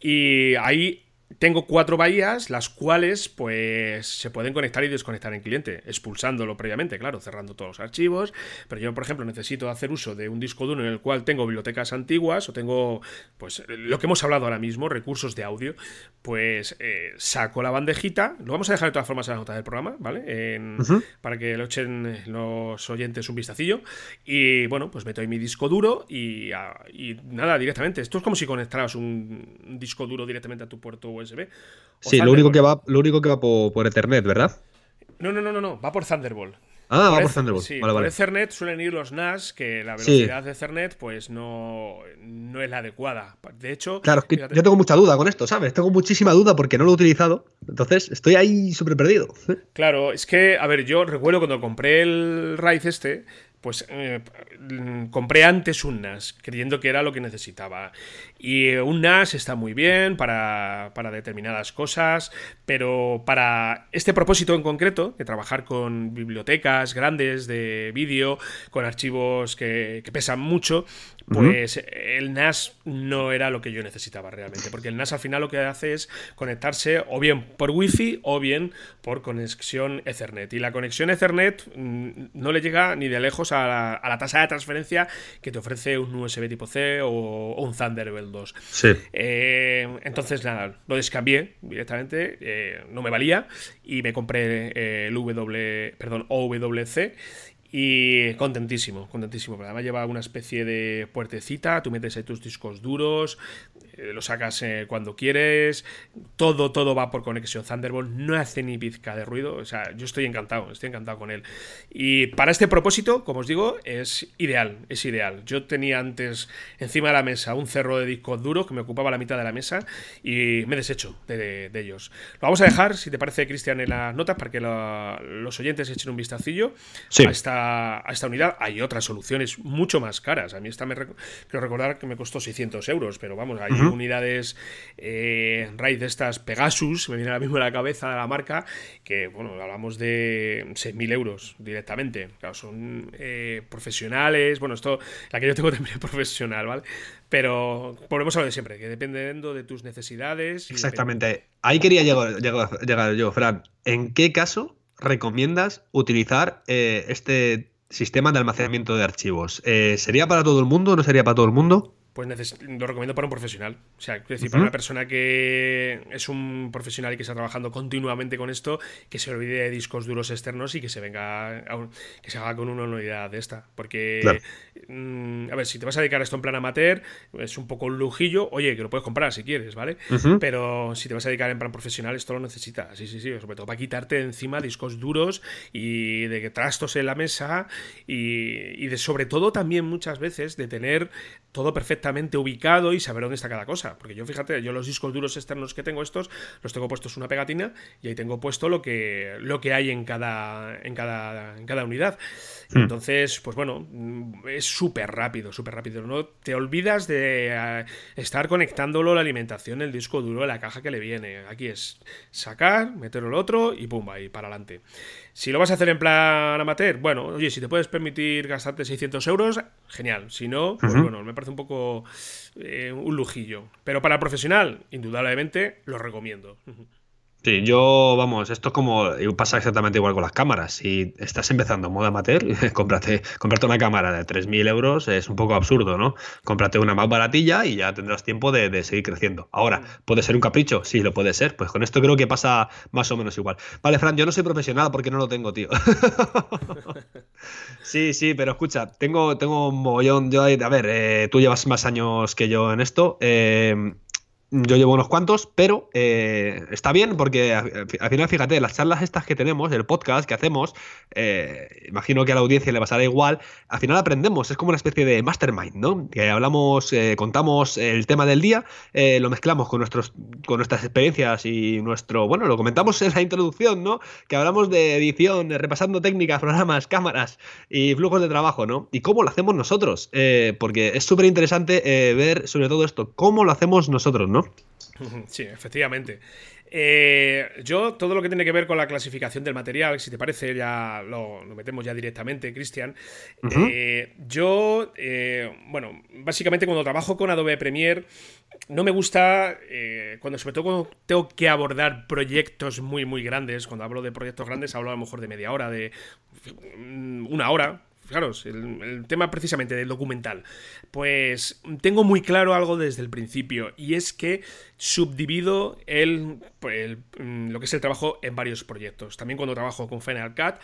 y ahí tengo cuatro bahías, las cuales pues se pueden conectar y desconectar en cliente, expulsándolo previamente, claro, cerrando todos los archivos. Pero yo, por ejemplo, necesito hacer uso de un disco duro en el cual tengo bibliotecas antiguas o tengo, pues, lo que hemos hablado ahora mismo, recursos de audio. Pues eh, saco la bandejita, lo vamos a dejar de todas formas en la nota del programa, ¿vale? Para que lo echen los oyentes un vistacillo. Y bueno, pues meto ahí mi disco duro y, y nada, directamente. Esto es como si conectaras un disco duro directamente a tu puerto USB. Sí, lo único, que va, lo único que va por, Ethernet, ¿verdad? No, no, no, no, no, va por Thunderbolt. Ah, va por Thunderbolt. Sí, por Ethernet suelen ir los NAS, que la velocidad de Ethernet pues no, no es la adecuada. De hecho... Claro, es que yo tengo mucha duda con esto, ¿sabes? Tengo muchísima duda porque no lo he utilizado. Entonces estoy ahí súper perdido. Claro, es que, a ver, yo recuerdo cuando compré el Rise este, pues eh, compré antes un NAS, creyendo que era lo que necesitaba. Y un NAS está muy bien para, determinadas cosas, pero para este propósito en concreto, de trabajar con bibliotecas grandes de vídeo, con archivos que, que pesan mucho, pues el NAS no era lo que yo necesitaba realmente, porque el NAS al final lo que hace es conectarse o bien por Wi-Fi o bien por conexión Ethernet. Y la conexión Ethernet mm, no le llega ni de lejos a la, tasa de transferencia que te ofrece un USB tipo C o, un Thunderbolt 2. Eh, entonces, nada, lo descambié directamente, eh, no me valía y me compré eh, el W, perdón, OWC y contentísimo, contentísimo. Además lleva una especie de puertecita, tú metes ahí tus discos duros, lo sacas eh, cuando quieres, todo, todo va por conexión Thunderbolt, no hace ni pizca de ruido, o sea, yo estoy encantado, estoy encantado con él. Y para este propósito, como os digo, es ideal, es ideal. Yo tenía antes encima de la mesa un cerro de discos duros que me ocupaba la mitad de la mesa y me deshecho de, de, ellos. Lo vamos a dejar, si te parece, Cristian, en las notas para que los oyentes echen un vistacillo a, esta, a esta unidad. Hay otras soluciones mucho más caras. A mí esta me creo recordar que me costó 600 euros, pero vamos, hay unidades eh, raíz de estas Pegasus, me viene ahora mismo a la cabeza de la marca, que bueno, hablamos de 6.000 euros directamente. Claro, son eh, profesionales, bueno, esto, la que yo tengo también es profesional, ¿vale? Pero volvemos a lo de siempre, que dependiendo de tus necesidades. Exactamente. Ahí quería llegar, llegar, yo, Fran. ¿En qué caso recomiendas utilizar eh, este sistema de almacenamiento de archivos? ¿Sería para todo el mundo o no sería para todo el mundo? Pues lo recomiendo para un profesional. O sea, es decir, para una persona que es un profesional y que está trabajando continuamente con esto, que se olvide de discos duros externos y que se venga que se haga con una unidad de esta. Porque, mm, a ver, si te vas a dedicar a esto en plan amateur, es un poco un lujillo. Oye, que lo puedes comprar si quieres, ¿vale? Pero si te vas a dedicar en plan profesional, esto lo necesitas. Sí, sí, sí. Sobre todo para quitarte encima discos duros y de que trastos en la mesa y, y de sobre todo también muchas veces de tener todo perfectamente ubicado y saber dónde está cada cosa. Porque yo, fíjate, yo los discos duros externos que tengo estos, los tengo puestos una pegatina y ahí tengo puesto lo que, lo que hay en cada, en cada, en cada unidad. Hmm. Entonces, pues bueno, es súper rápido, súper rápido. No te olvidas de eh, estar conectándolo la alimentación, el disco duro, la caja que le viene. Aquí es sacar, meterlo el otro y pum, ahí para adelante. Si lo vas a hacer en plan amateur, bueno, oye, si te puedes permitir gastarte 600 euros, genial. Si no, pues bueno, me parece un poco eh, un lujillo. Pero para profesional, indudablemente, lo recomiendo. Sí, yo, vamos, esto es como, pasa exactamente igual con las cámaras. Si estás empezando en modo amateur, cómprate, cómprate una cámara de 3.000 euros, es un poco absurdo, ¿no? Cómprate una más baratilla y ya tendrás tiempo de, seguir creciendo. Ahora, ¿puede ser un capricho? Sí, lo puede ser. Pues con esto creo que pasa más o menos igual. Vale, Fran, yo no soy profesional porque no lo tengo, tío. sí, sí, pero escucha, tengo, tengo un mogollón, yo, a ver, eh, tú llevas más años que yo en esto. Eh, yo llevo unos cuantos, pero eh, está bien porque al final, fíjate, las charlas estas que tenemos, el podcast que hacemos, eh, imagino que a la audiencia le pasará igual, al final aprendemos, es como una especie de mastermind, ¿no? Que hablamos, eh, contamos el tema del día, lo mezclamos con, nuestros, con nuestras experiencias y nuestro, bueno, lo comentamos en la introducción, ¿no? Que hablamos de edición, repasando técnicas, programas, cámaras y flujos de trabajo, ¿no? Y cómo lo hacemos nosotros, porque es súper interesante ver sobre todo esto, cómo lo hacemos nosotros, ¿no? Sí, efectivamente. Eh, yo, todo lo que tiene que ver con la clasificación del material, si te parece, ya lo, metemos ya directamente, Cristian. Eh, yo, eh, bueno, básicamente cuando trabajo con Adobe Premiere, no me gusta, cuando sobre todo cuando tengo que abordar proyectos muy, muy grandes, cuando hablo de proyectos grandes, hablo a lo mejor de media hora, de mm, una hora, Claro, el, tema precisamente del documental. Pues tengo muy claro algo desde el principio, y es que subdivido el, mm, lo que es el trabajo en varios proyectos. También cuando trabajo con Final Cut,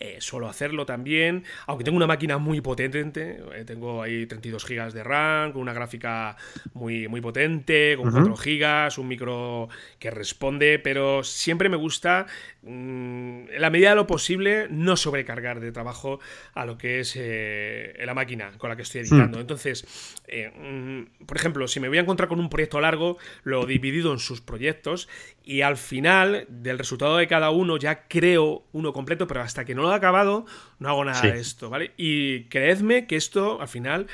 eh, suelo hacerlo también, aunque tengo una máquina muy potente, eh, tengo ahí 32 GB de RAM, con una gráfica muy, muy potente, con 4 GB, un micro que responde, pero siempre me gusta, en la medida de lo posible, no sobrecargar de trabajo a lo que es eh, la máquina con la que estoy editando. Hmm. Entonces, mm, por ejemplo, si me voy a encontrar con un proyecto largo, lo dividido en sus proyectos y al final del resultado de cada uno ya creo uno completo, pero hasta que no lo he acabado no hago nada de esto, ¿vale? Y creedme que esto al final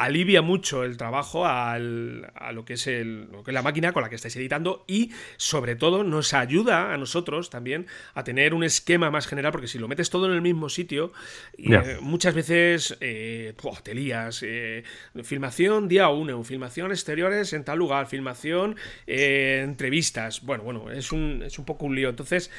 alivia mucho el trabajo a lo que es el, la máquina con la que estáis editando y sobre todo nos ayuda a nosotros también a tener un esquema más general porque si lo metes todo en el mismo sitio eh, muchas veces eh, te lías eh, filmación día uno filmación exteriores en tal lugar filmación entrevistas. Bueno bueno es un, es un poco un lío. Entonces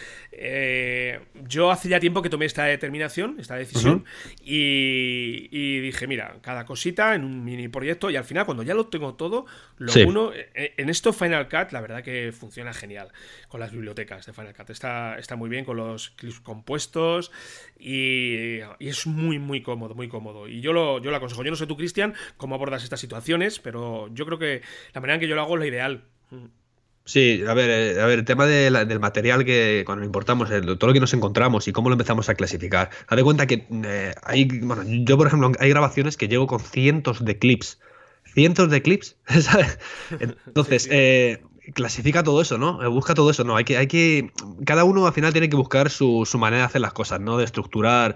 yo hace ya tiempo que tomé esta determinación esta decisión y, y dije mira cada cosita en un mini proyecto y al final cuando ya lo tengo todo, lo uno, eh, en esto Final Cut la verdad que funciona genial con las bibliotecas de Final Cut. Está, está muy bien con los clips compuestos y, es muy, muy cómodo, muy cómodo. Y yo lo, yo lo aconsejo. Yo no sé tú, Cristian, cómo abordas estas situaciones, pero yo creo que la manera en que yo lo hago es la ideal. Sí, a ver, eh, a ver, el tema del material que cuando importamos, todo lo que nos encontramos y cómo lo empezamos a clasificar. Haz de cuenta que eh, hay, bueno, yo por ejemplo, hay grabaciones que llego con cientos de clips. Cientos de clips, ¿sabes? Entonces, eh, clasifica todo eso, ¿no? Busca todo eso, ¿no? Hay que, hay que. Cada uno al final tiene que buscar su, su manera de hacer las cosas, ¿no? De estructurar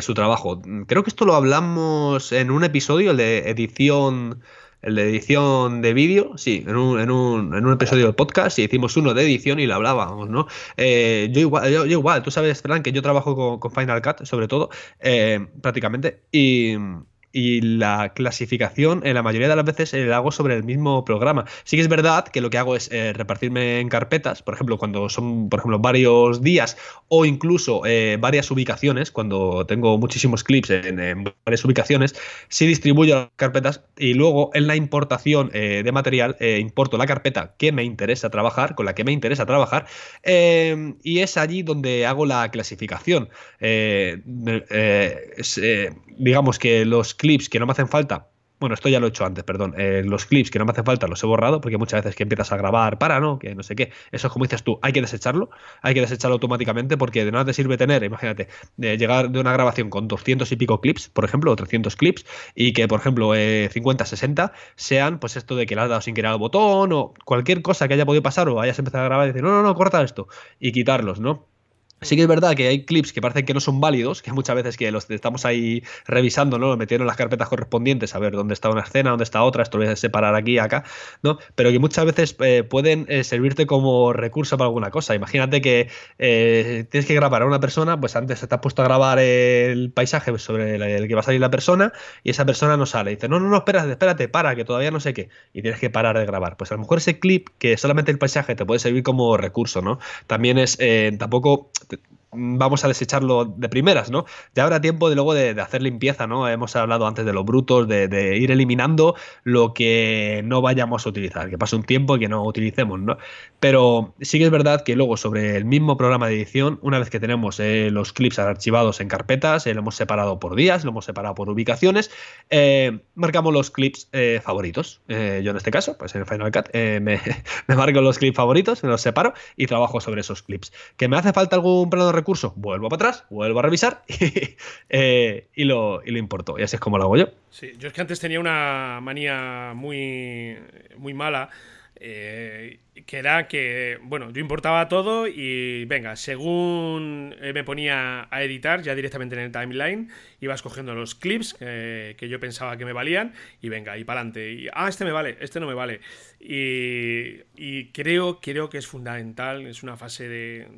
su trabajo. Creo que esto lo hablamos en un episodio, el de edición el de edición de vídeo, sí, en un, en, un, en un, episodio del podcast y hicimos uno de edición y lo hablábamos, ¿no? Eh, yo, igual, yo, igual, tú sabes, Fran, que yo trabajo con, con Final Cut, sobre todo, eh, prácticamente, y y la clasificación en la mayoría de las veces la hago sobre el mismo programa. Sí que es verdad que lo que hago es eh, repartirme en carpetas, por ejemplo, cuando son, por ejemplo, varios días o incluso eh, varias ubicaciones, cuando tengo muchísimos clips en, varias ubicaciones, sí distribuyo las carpetas y luego en la importación eh, de material importo la carpeta que me interesa trabajar, con la que me interesa trabajar, y es allí donde hago la clasificación. digamos que los clips que no me hacen falta, bueno, esto ya lo he hecho antes, perdón, eh, los clips que no me hacen falta los he borrado porque muchas veces que empiezas a grabar, para, ¿no? Que no sé qué, eso es como dices tú, hay que desecharlo, hay que desecharlo automáticamente porque de nada te sirve tener, imagínate, de llegar de una grabación con 200 y pico clips, por ejemplo, o 300 clips, y que, por ejemplo, 50, eh, 60 sean, pues esto de que le has dado sin querer al botón o cualquier cosa que haya podido pasar o hayas empezado a grabar y decir, no, no, no, corta esto, y quitarlos, ¿no? Sí que es verdad que hay clips que parecen que no son válidos, que muchas veces que los estamos ahí revisando, ¿no? Metiendo en las carpetas correspondientes a ver dónde está una escena, dónde está otra, esto lo voy a separar aquí acá, ¿no? Pero que muchas veces eh, pueden eh, servirte como recurso para alguna cosa. Imagínate que eh, tienes que grabar a una persona, pues antes te has puesto a grabar el paisaje sobre el, que va a salir la persona y esa persona no sale. Dice, no, no, no, espérate, espérate, para, que todavía no sé qué. Y tienes que parar de grabar. Pues a lo mejor ese clip, que solamente el paisaje te puede servir como recurso, ¿no? También es, tampoco the vamos a desecharlo de primeras, ¿no? Ya habrá tiempo de luego de, hacer limpieza, ¿no? Hemos hablado antes de los brutos, de, ir eliminando lo que no vayamos a utilizar, que pase un tiempo y que no utilicemos, ¿no? Pero sí que es verdad que luego sobre el mismo programa de edición, una vez que tenemos eh, los clips archivados en carpetas, eh, lo hemos separado por días, lo hemos separado por ubicaciones, eh, marcamos los clips favoritos. yo en este caso, pues en Final Cut, me, me, marco los clips favoritos, me los separo y trabajo sobre esos clips. ¿Que me hace falta algún plano de recurso? Vuelvo para atrás, vuelvo a revisar y, lo, y lo importo. Y así es como lo hago yo. Sí, yo es que antes tenía una manía muy, muy mala eh, que era que, bueno, yo importaba todo y venga, según eh, me ponía a editar ya directamente en el timeline, iba escogiendo los clips que, yo pensaba que me valían y venga, y para adelante. Y, ah, este me vale, este no me vale. Y, creo, creo que es fundamental, es una fase de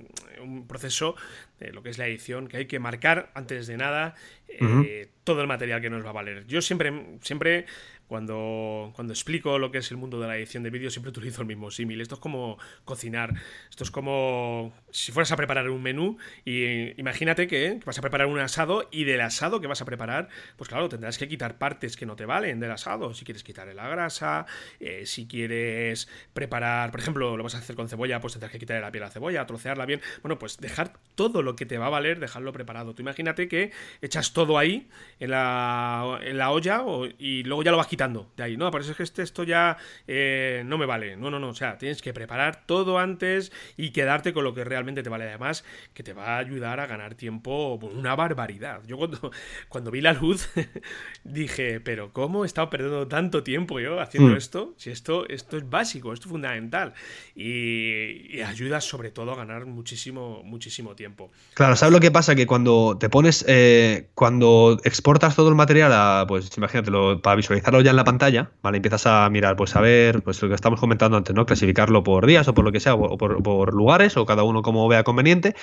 un proceso de lo que es la edición, que hay que marcar antes de nada eh, todo el material que nos va a valer. Yo siempre, siempre cuando, cuando explico lo que es el mundo de la edición de vídeo, siempre utilizo el mismo símil. Esto es como cocinar. Esto es como si fueras a preparar un menú y imagínate que vas a preparar un asado y del asado que vas a preparar, pues claro, tendrás que quitar partes que no te valen del asado. Si quieres quitarle la grasa, eh, si quieres preparar, por ejemplo, lo vas a hacer con cebolla, pues tendrás que quitarle la piel a la cebolla, trocearla bien. Bueno, pues dejar todo lo que te va a valer, dejarlo preparado. Tú imagínate que echas todo ahí en la, en la olla y luego ya lo vas quitando de ahí. No, por eso es que este, esto ya eh, no me vale. No, no, no. O sea, tienes que preparar todo antes y quedarte con lo que realmente te vale. Además, que te va a ayudar a ganar tiempo una barbaridad. Yo cuando, cuando vi la luz dije, pero ¿cómo he estado perdiendo tanto tiempo yo haciendo hmm. esto? Si esto, esto es básico, esto es fundamental. Y, ayuda sobre todo a ganar muchísimo, muchísimo tiempo. Claro, ¿sabes lo que pasa? Que cuando te pones, eh, cuando exportas todo el material a, pues imagínatelo, para visualizarlo ya en la pantalla, ¿vale? Empiezas a mirar, pues a ver, pues lo que estamos comentando antes, ¿no? Clasificarlo por días o por lo que sea, o por, lugares, o cada uno como vea conveniente.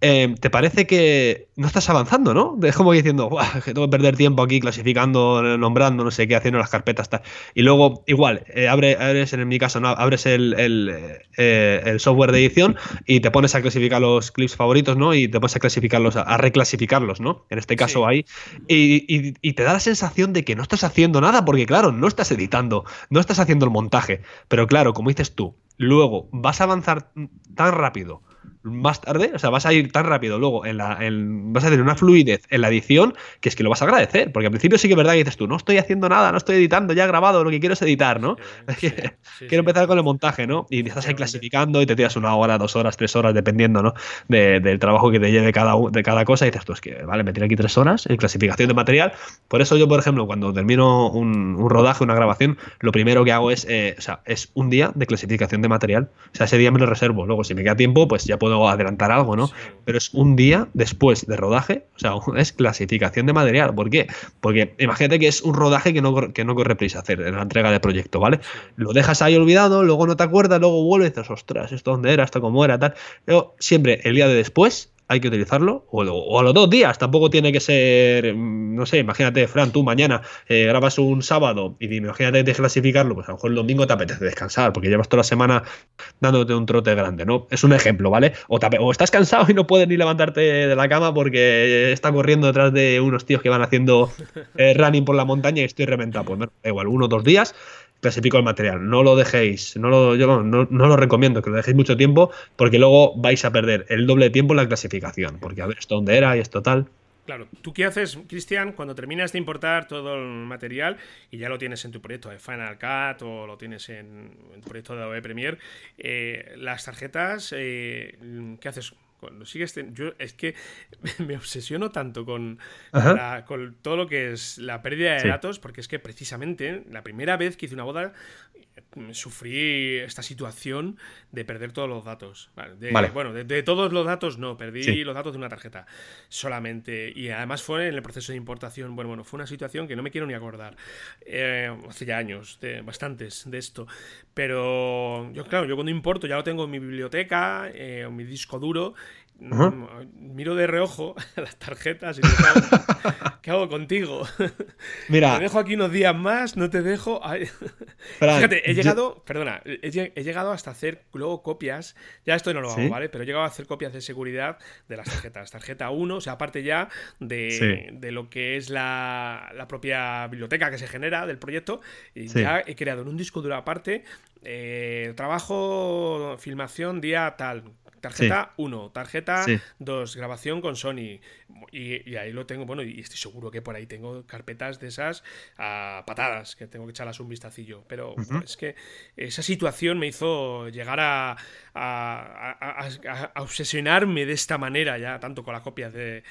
Eh, ¿Te parece que no estás avanzando, no? Es como diciendo, que tengo que perder tiempo aquí clasificando, nombrando, no sé qué, haciendo las carpetas, tal. Y luego, igual, eh, abres, en mi caso, ¿no? abres el, eh, el, software de edición y te pones a clasificar los clips favoritos, ¿no? Y te pones a clasificarlos, a, reclasificarlos, ¿no? En este caso ahí. Y, y te da la sensación de que no estás haciendo nada, porque claro, no estás editando, no estás haciendo el montaje, pero claro, como dices tú, luego vas a avanzar tan rápido más tarde, o sea, vas a ir tan rápido luego en la, vas a tener una fluidez en la edición que es que lo vas a agradecer, porque al principio sí que es verdad que dices tú, no estoy haciendo nada, no estoy editando, ya he grabado, lo que quiero es editar, ¿no? quiero empezar con el montaje, ¿no? Y estás ahí clasificando y te tiras una hora, dos horas, tres horas, dependiendo, ¿no? del trabajo que te lleve cada, de cada cosa y dices tú, es que, vale, me tiro aquí tres horas en clasificación de material. Por eso yo, por ejemplo, cuando termino un, rodaje, una grabación, lo primero que hago es, eh, o sea, es un día de clasificación de material. O sea, ese día me lo reservo. Luego, si me queda tiempo, pues ya puedo adelantar algo, ¿no? Pero es un día después de rodaje, o sea, es clasificación de material. ¿Por qué? Porque imagínate que es un rodaje que no, que no corre prisa hacer en la entrega de proyecto, ¿vale? Lo dejas ahí olvidado, luego no te acuerdas, luego vuelves y dices, ostras, esto dónde era, esto cómo era, tal. Pero siempre el día de después hay que utilizarlo, o, a los dos días, tampoco tiene que ser, mm, no sé, imagínate, Fran, tú mañana eh, grabas un sábado y imagínate de clasificarlo, pues a lo mejor el domingo te apetece descansar, porque llevas toda la semana dándote un trote grande, ¿no? Es un ejemplo, ¿vale? O, o estás cansado y no puedes ni levantarte de la cama porque está corriendo detrás de unos tíos que van haciendo eh, running por la montaña y estoy reventado, pues da igual, uno o dos días clasifico el material. No lo dejéis, no lo, yo no, lo recomiendo que lo dejéis mucho tiempo porque luego vais a perder el doble de tiempo en la clasificación. Porque a ver esto dónde era y esto tal. Claro, ¿tú qué haces, Cristian, cuando terminas de importar todo el material y ya lo tienes en tu proyecto de Final Cut o lo tienes en, tu proyecto de Adobe Premiere? Eh, las tarjetas, eh, ¿qué haces? Cuando sigues yo es que me obsesiono tanto con, con todo lo que es la pérdida de datos porque es que precisamente la primera vez que hice una boda sufrí esta situación de perder todos los datos. Bueno, de, todos los datos no, perdí los datos de una tarjeta solamente. Y además fue en el proceso de importación. Bueno, bueno, fue una situación que no me quiero ni acordar. Eh, hace ya años, de, bastantes de esto. Pero yo, claro, yo cuando importo ya lo tengo en mi biblioteca, eh, en mi disco duro miro de reojo las tarjetas y ¿qué hago contigo? Mira. Te dejo aquí unos días más, no te dejo. Fíjate, he llegado, perdona, he, llegado hasta hacer luego copias. Ya esto no lo hago, ¿vale? Pero he llegado a hacer copias de seguridad de las tarjetas. Tarjeta 1, o sea, aparte ya de, lo que es la, propia biblioteca que se genera del proyecto. Y ya he creado en un disco duro aparte eh, trabajo, filmación, día tal, Tarjeta 1, tarjeta 2, grabación con Sony. Y, ahí lo tengo, bueno, y estoy seguro que por ahí tengo carpetas de esas a patadas, que tengo que echarlas un vistacillo. Pero es que esa situación me hizo llegar a, a, obsesionarme de esta manera ya, tanto con las copias de,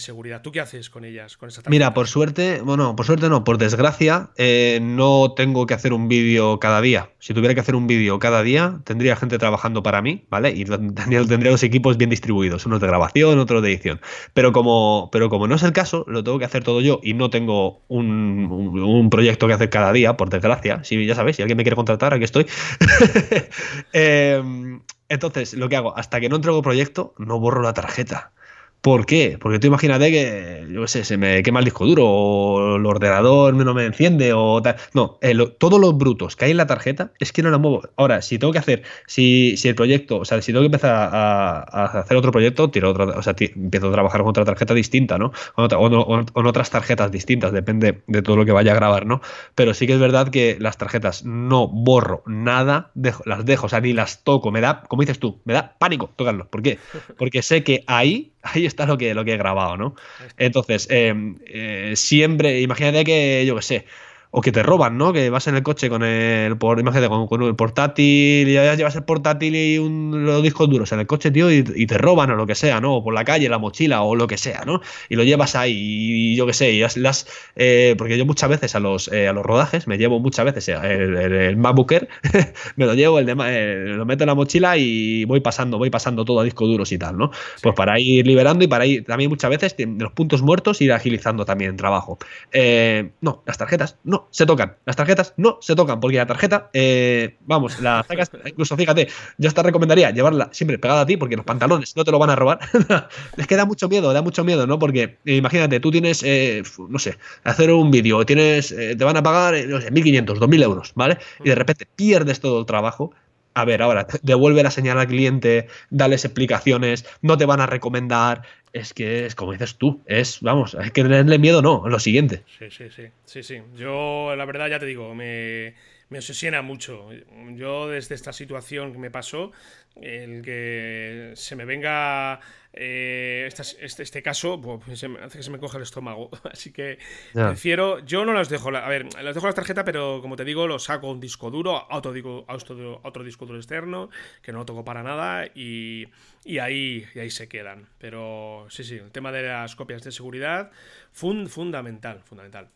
seguridad. ¿Tú qué haces con ellas? Con Mira, por suerte, bueno, por suerte no, por desgracia, eh, no tengo que hacer un vídeo cada día. Si tuviera que hacer un vídeo cada día, tendría gente trabajando para mí, ¿vale? Y tendría, tendría los equipos bien distribuidos, unos de grabación, otros de edición. Pero como, pero como no es el caso, lo tengo que hacer todo yo y no tengo un, proyecto que hacer cada día, por desgracia. Si ya sabéis, si alguien me quiere contratar, aquí estoy. eh, entonces, lo que hago, hasta que no entrego proyecto, no borro la tarjeta. ¿Por qué? Porque tú imagínate que, yo sé, se me quema el disco duro o el ordenador no me enciende o tal. No, todos los brutos que hay en la tarjeta es que no la muevo. Ahora, si tengo que hacer, si, si el proyecto, o sea, si tengo que empezar a, hacer otro proyecto, tiro otra, o sea, empiezo a trabajar con otra tarjeta distinta, ¿no? o, con otras tarjetas distintas, depende de todo lo que vaya a grabar, ¿no? Pero sí que es verdad que las tarjetas no borro nada, las dejo, o sea, ni las toco, me da, como dices tú, me da pánico tocarlo. ¿Por qué? Porque sé que ahí ahí está lo que, lo que he grabado, ¿no? Entonces, eh, eh, siempre, imagínate que, yo qué sé, o que te roban, ¿no? Que vas en el coche con el, por, imagínate, con, el portátil, y ya llevas el portátil y un, los discos duros en el coche, tío, y, te roban o lo que sea, ¿no? O por la calle, la mochila o lo que sea, ¿no? Y lo llevas ahí, y, yo qué sé, y las, eh, porque yo muchas veces a los, eh, a los rodajes me llevo muchas veces el, el, MacBooker, me lo llevo, el de, eh, lo meto en la mochila y voy pasando, voy pasando todo a discos duros y tal, ¿no? Pues para ir liberando y para ir también muchas veces los puntos muertos ir agilizando también el trabajo. no, las tarjetas, no se tocan. Las tarjetas no se tocan, porque la tarjeta, eh, vamos, la sacas, incluso fíjate, yo hasta recomendaría llevarla siempre pegada a ti, porque los pantalones no te lo van a robar. Les queda mucho miedo, da mucho miedo, ¿no? Porque eh, imagínate, tú tienes, eh, no sé, hacer un vídeo, tienes, te van a pagar, no sé, 1.500, 2.000 euros, ¿vale? Y de repente pierdes todo el trabajo a ver, ahora, devuelve la señal al cliente, dales explicaciones, no te van a recomendar. Es que es como dices tú, es, vamos, hay que tenerle miedo, no, lo siguiente. Sí, sí, sí, sí, sí. Yo, la verdad, ya te digo, me obsesiona mucho. Yo, desde esta situación que me pasó, el que se me venga eh, este, este, caso pues, hace que se me coja el estómago. Así que prefiero. Yo no las dejo. A ver, las dejo las tarjetas, pero como te digo, lo saco un disco duro, a otro, otro disco duro externo, que no lo toco para nada, y, ahí, y ahí se quedan. Pero sí, sí, el tema de las copias de seguridad, fundamental, fundamental.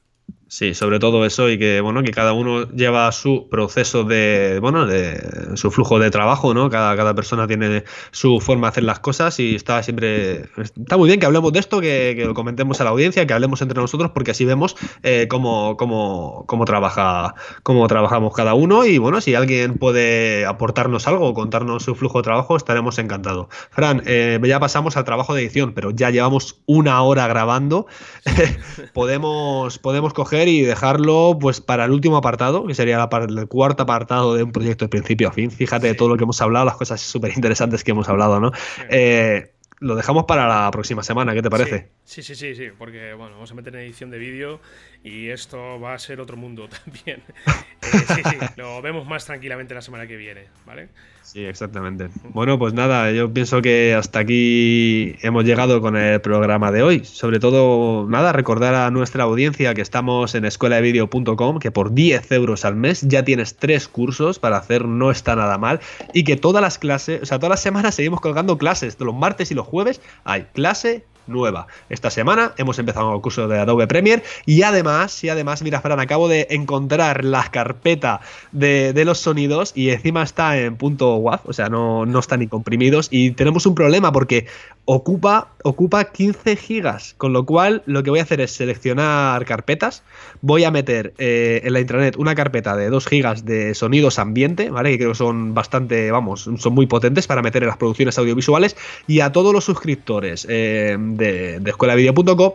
Sí, sobre todo eso y que bueno, que cada uno lleva su proceso de, bueno, de su flujo de trabajo, ¿no? Cada, cada persona tiene su forma de hacer las cosas y está siempre, está muy bien que hablemos de esto, que, lo comentemos a la audiencia, que hablemos entre nosotros, porque así vemos eh, cómo, cómo, cómo, trabaja, cómo trabajamos cada uno y bueno, si alguien puede aportarnos algo contarnos su flujo de trabajo, estaremos encantados. Fran, eh, ya pasamos al trabajo de edición, pero ya llevamos una hora grabando, podemos, podemos coger y dejarlo pues para el último apartado, que sería el cuarto apartado de un proyecto de principio a fin. Fíjate de todo lo que hemos hablado, las cosas súper interesantes que hemos hablado, ¿no? Eh, lo dejamos para la próxima semana, ¿qué te parece? Sí, sí, sí, sí, porque bueno, vamos a meter en edición de vídeo y esto va a ser otro mundo también. Eh, sí, sí, lo vemos más tranquilamente la semana que viene, ¿vale? Sí, exactamente. Bueno, pues nada, yo pienso que hasta aquí hemos llegado con el programa de hoy. Sobre todo, nada, recordar a nuestra audiencia que estamos en escueladevideo.com, que por 10 euros al mes ya tienes tres cursos para hacer no está nada mal y que todas las clases, o sea, todas las semanas seguimos colgando clases, los martes y los jueves hay clase nueva. Esta semana hemos empezado el curso de Adobe Premiere y además, y además, mira, Fran, acabo de encontrar la carpeta de, los sonidos y encima está en punto WAV, o sea, no, no están ni comprimidos y tenemos un problema porque ocupa, ocupa 15 gigas, con lo cual lo que voy a hacer es seleccionar carpetas, voy a meter eh, en la intranet una carpeta de 2 gigas de sonidos ambiente, ¿vale? Que creo que son bastante, vamos, son muy potentes para meter en las producciones audiovisuales y a todos los suscriptores eh, de, de escuelavideo.com,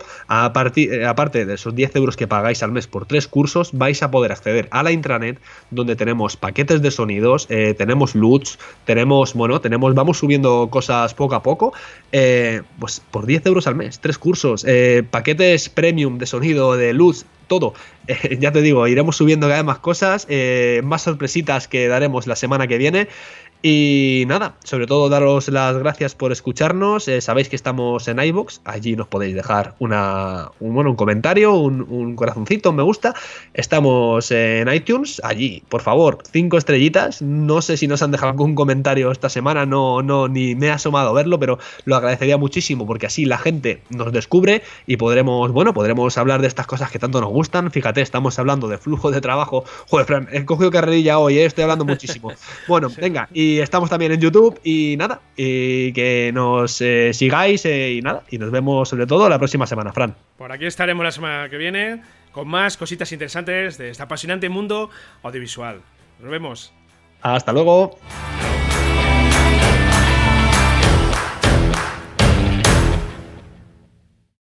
eh, aparte de esos 10 euros que pagáis al mes por tres cursos, vais a poder acceder a la intranet donde tenemos paquetes de sonidos, tenemos LUTs, tenemos, bueno, tenemos, vamos subiendo cosas poco a poco. Eh, pues por 10 euros al mes, tres cursos, eh, paquetes premium de sonido, de luz, todo. Eh, ya te digo, iremos subiendo cada vez más cosas, más sorpresitas que daremos la semana que viene. Y nada, sobre todo daros las gracias por escucharnos. Eh, sabéis que estamos en iBox, allí nos podéis dejar una, un, bueno, un comentario, un, corazoncito, me gusta. Estamos en iTunes, allí, por favor, cinco estrellitas. No sé si nos han dejado algún comentario esta semana, no, no, ni me he asomado a verlo, pero lo agradecería muchísimo porque así la gente nos descubre y podremos, bueno, podremos hablar de estas cosas que tanto nos gustan. Fíjate, estamos hablando de flujo de trabajo. Joder, Fran, he cogido carrerilla hoy, eh, estoy hablando muchísimo. Bueno, venga, y estamos también en YouTube y nada, y que nos eh, sigáis eh, y nada, y nos vemos sobre todo la próxima semana, Fran. Por aquí estaremos la semana que viene con más cositas interesantes de este apasionante mundo audiovisual. Nos vemos. Hasta luego.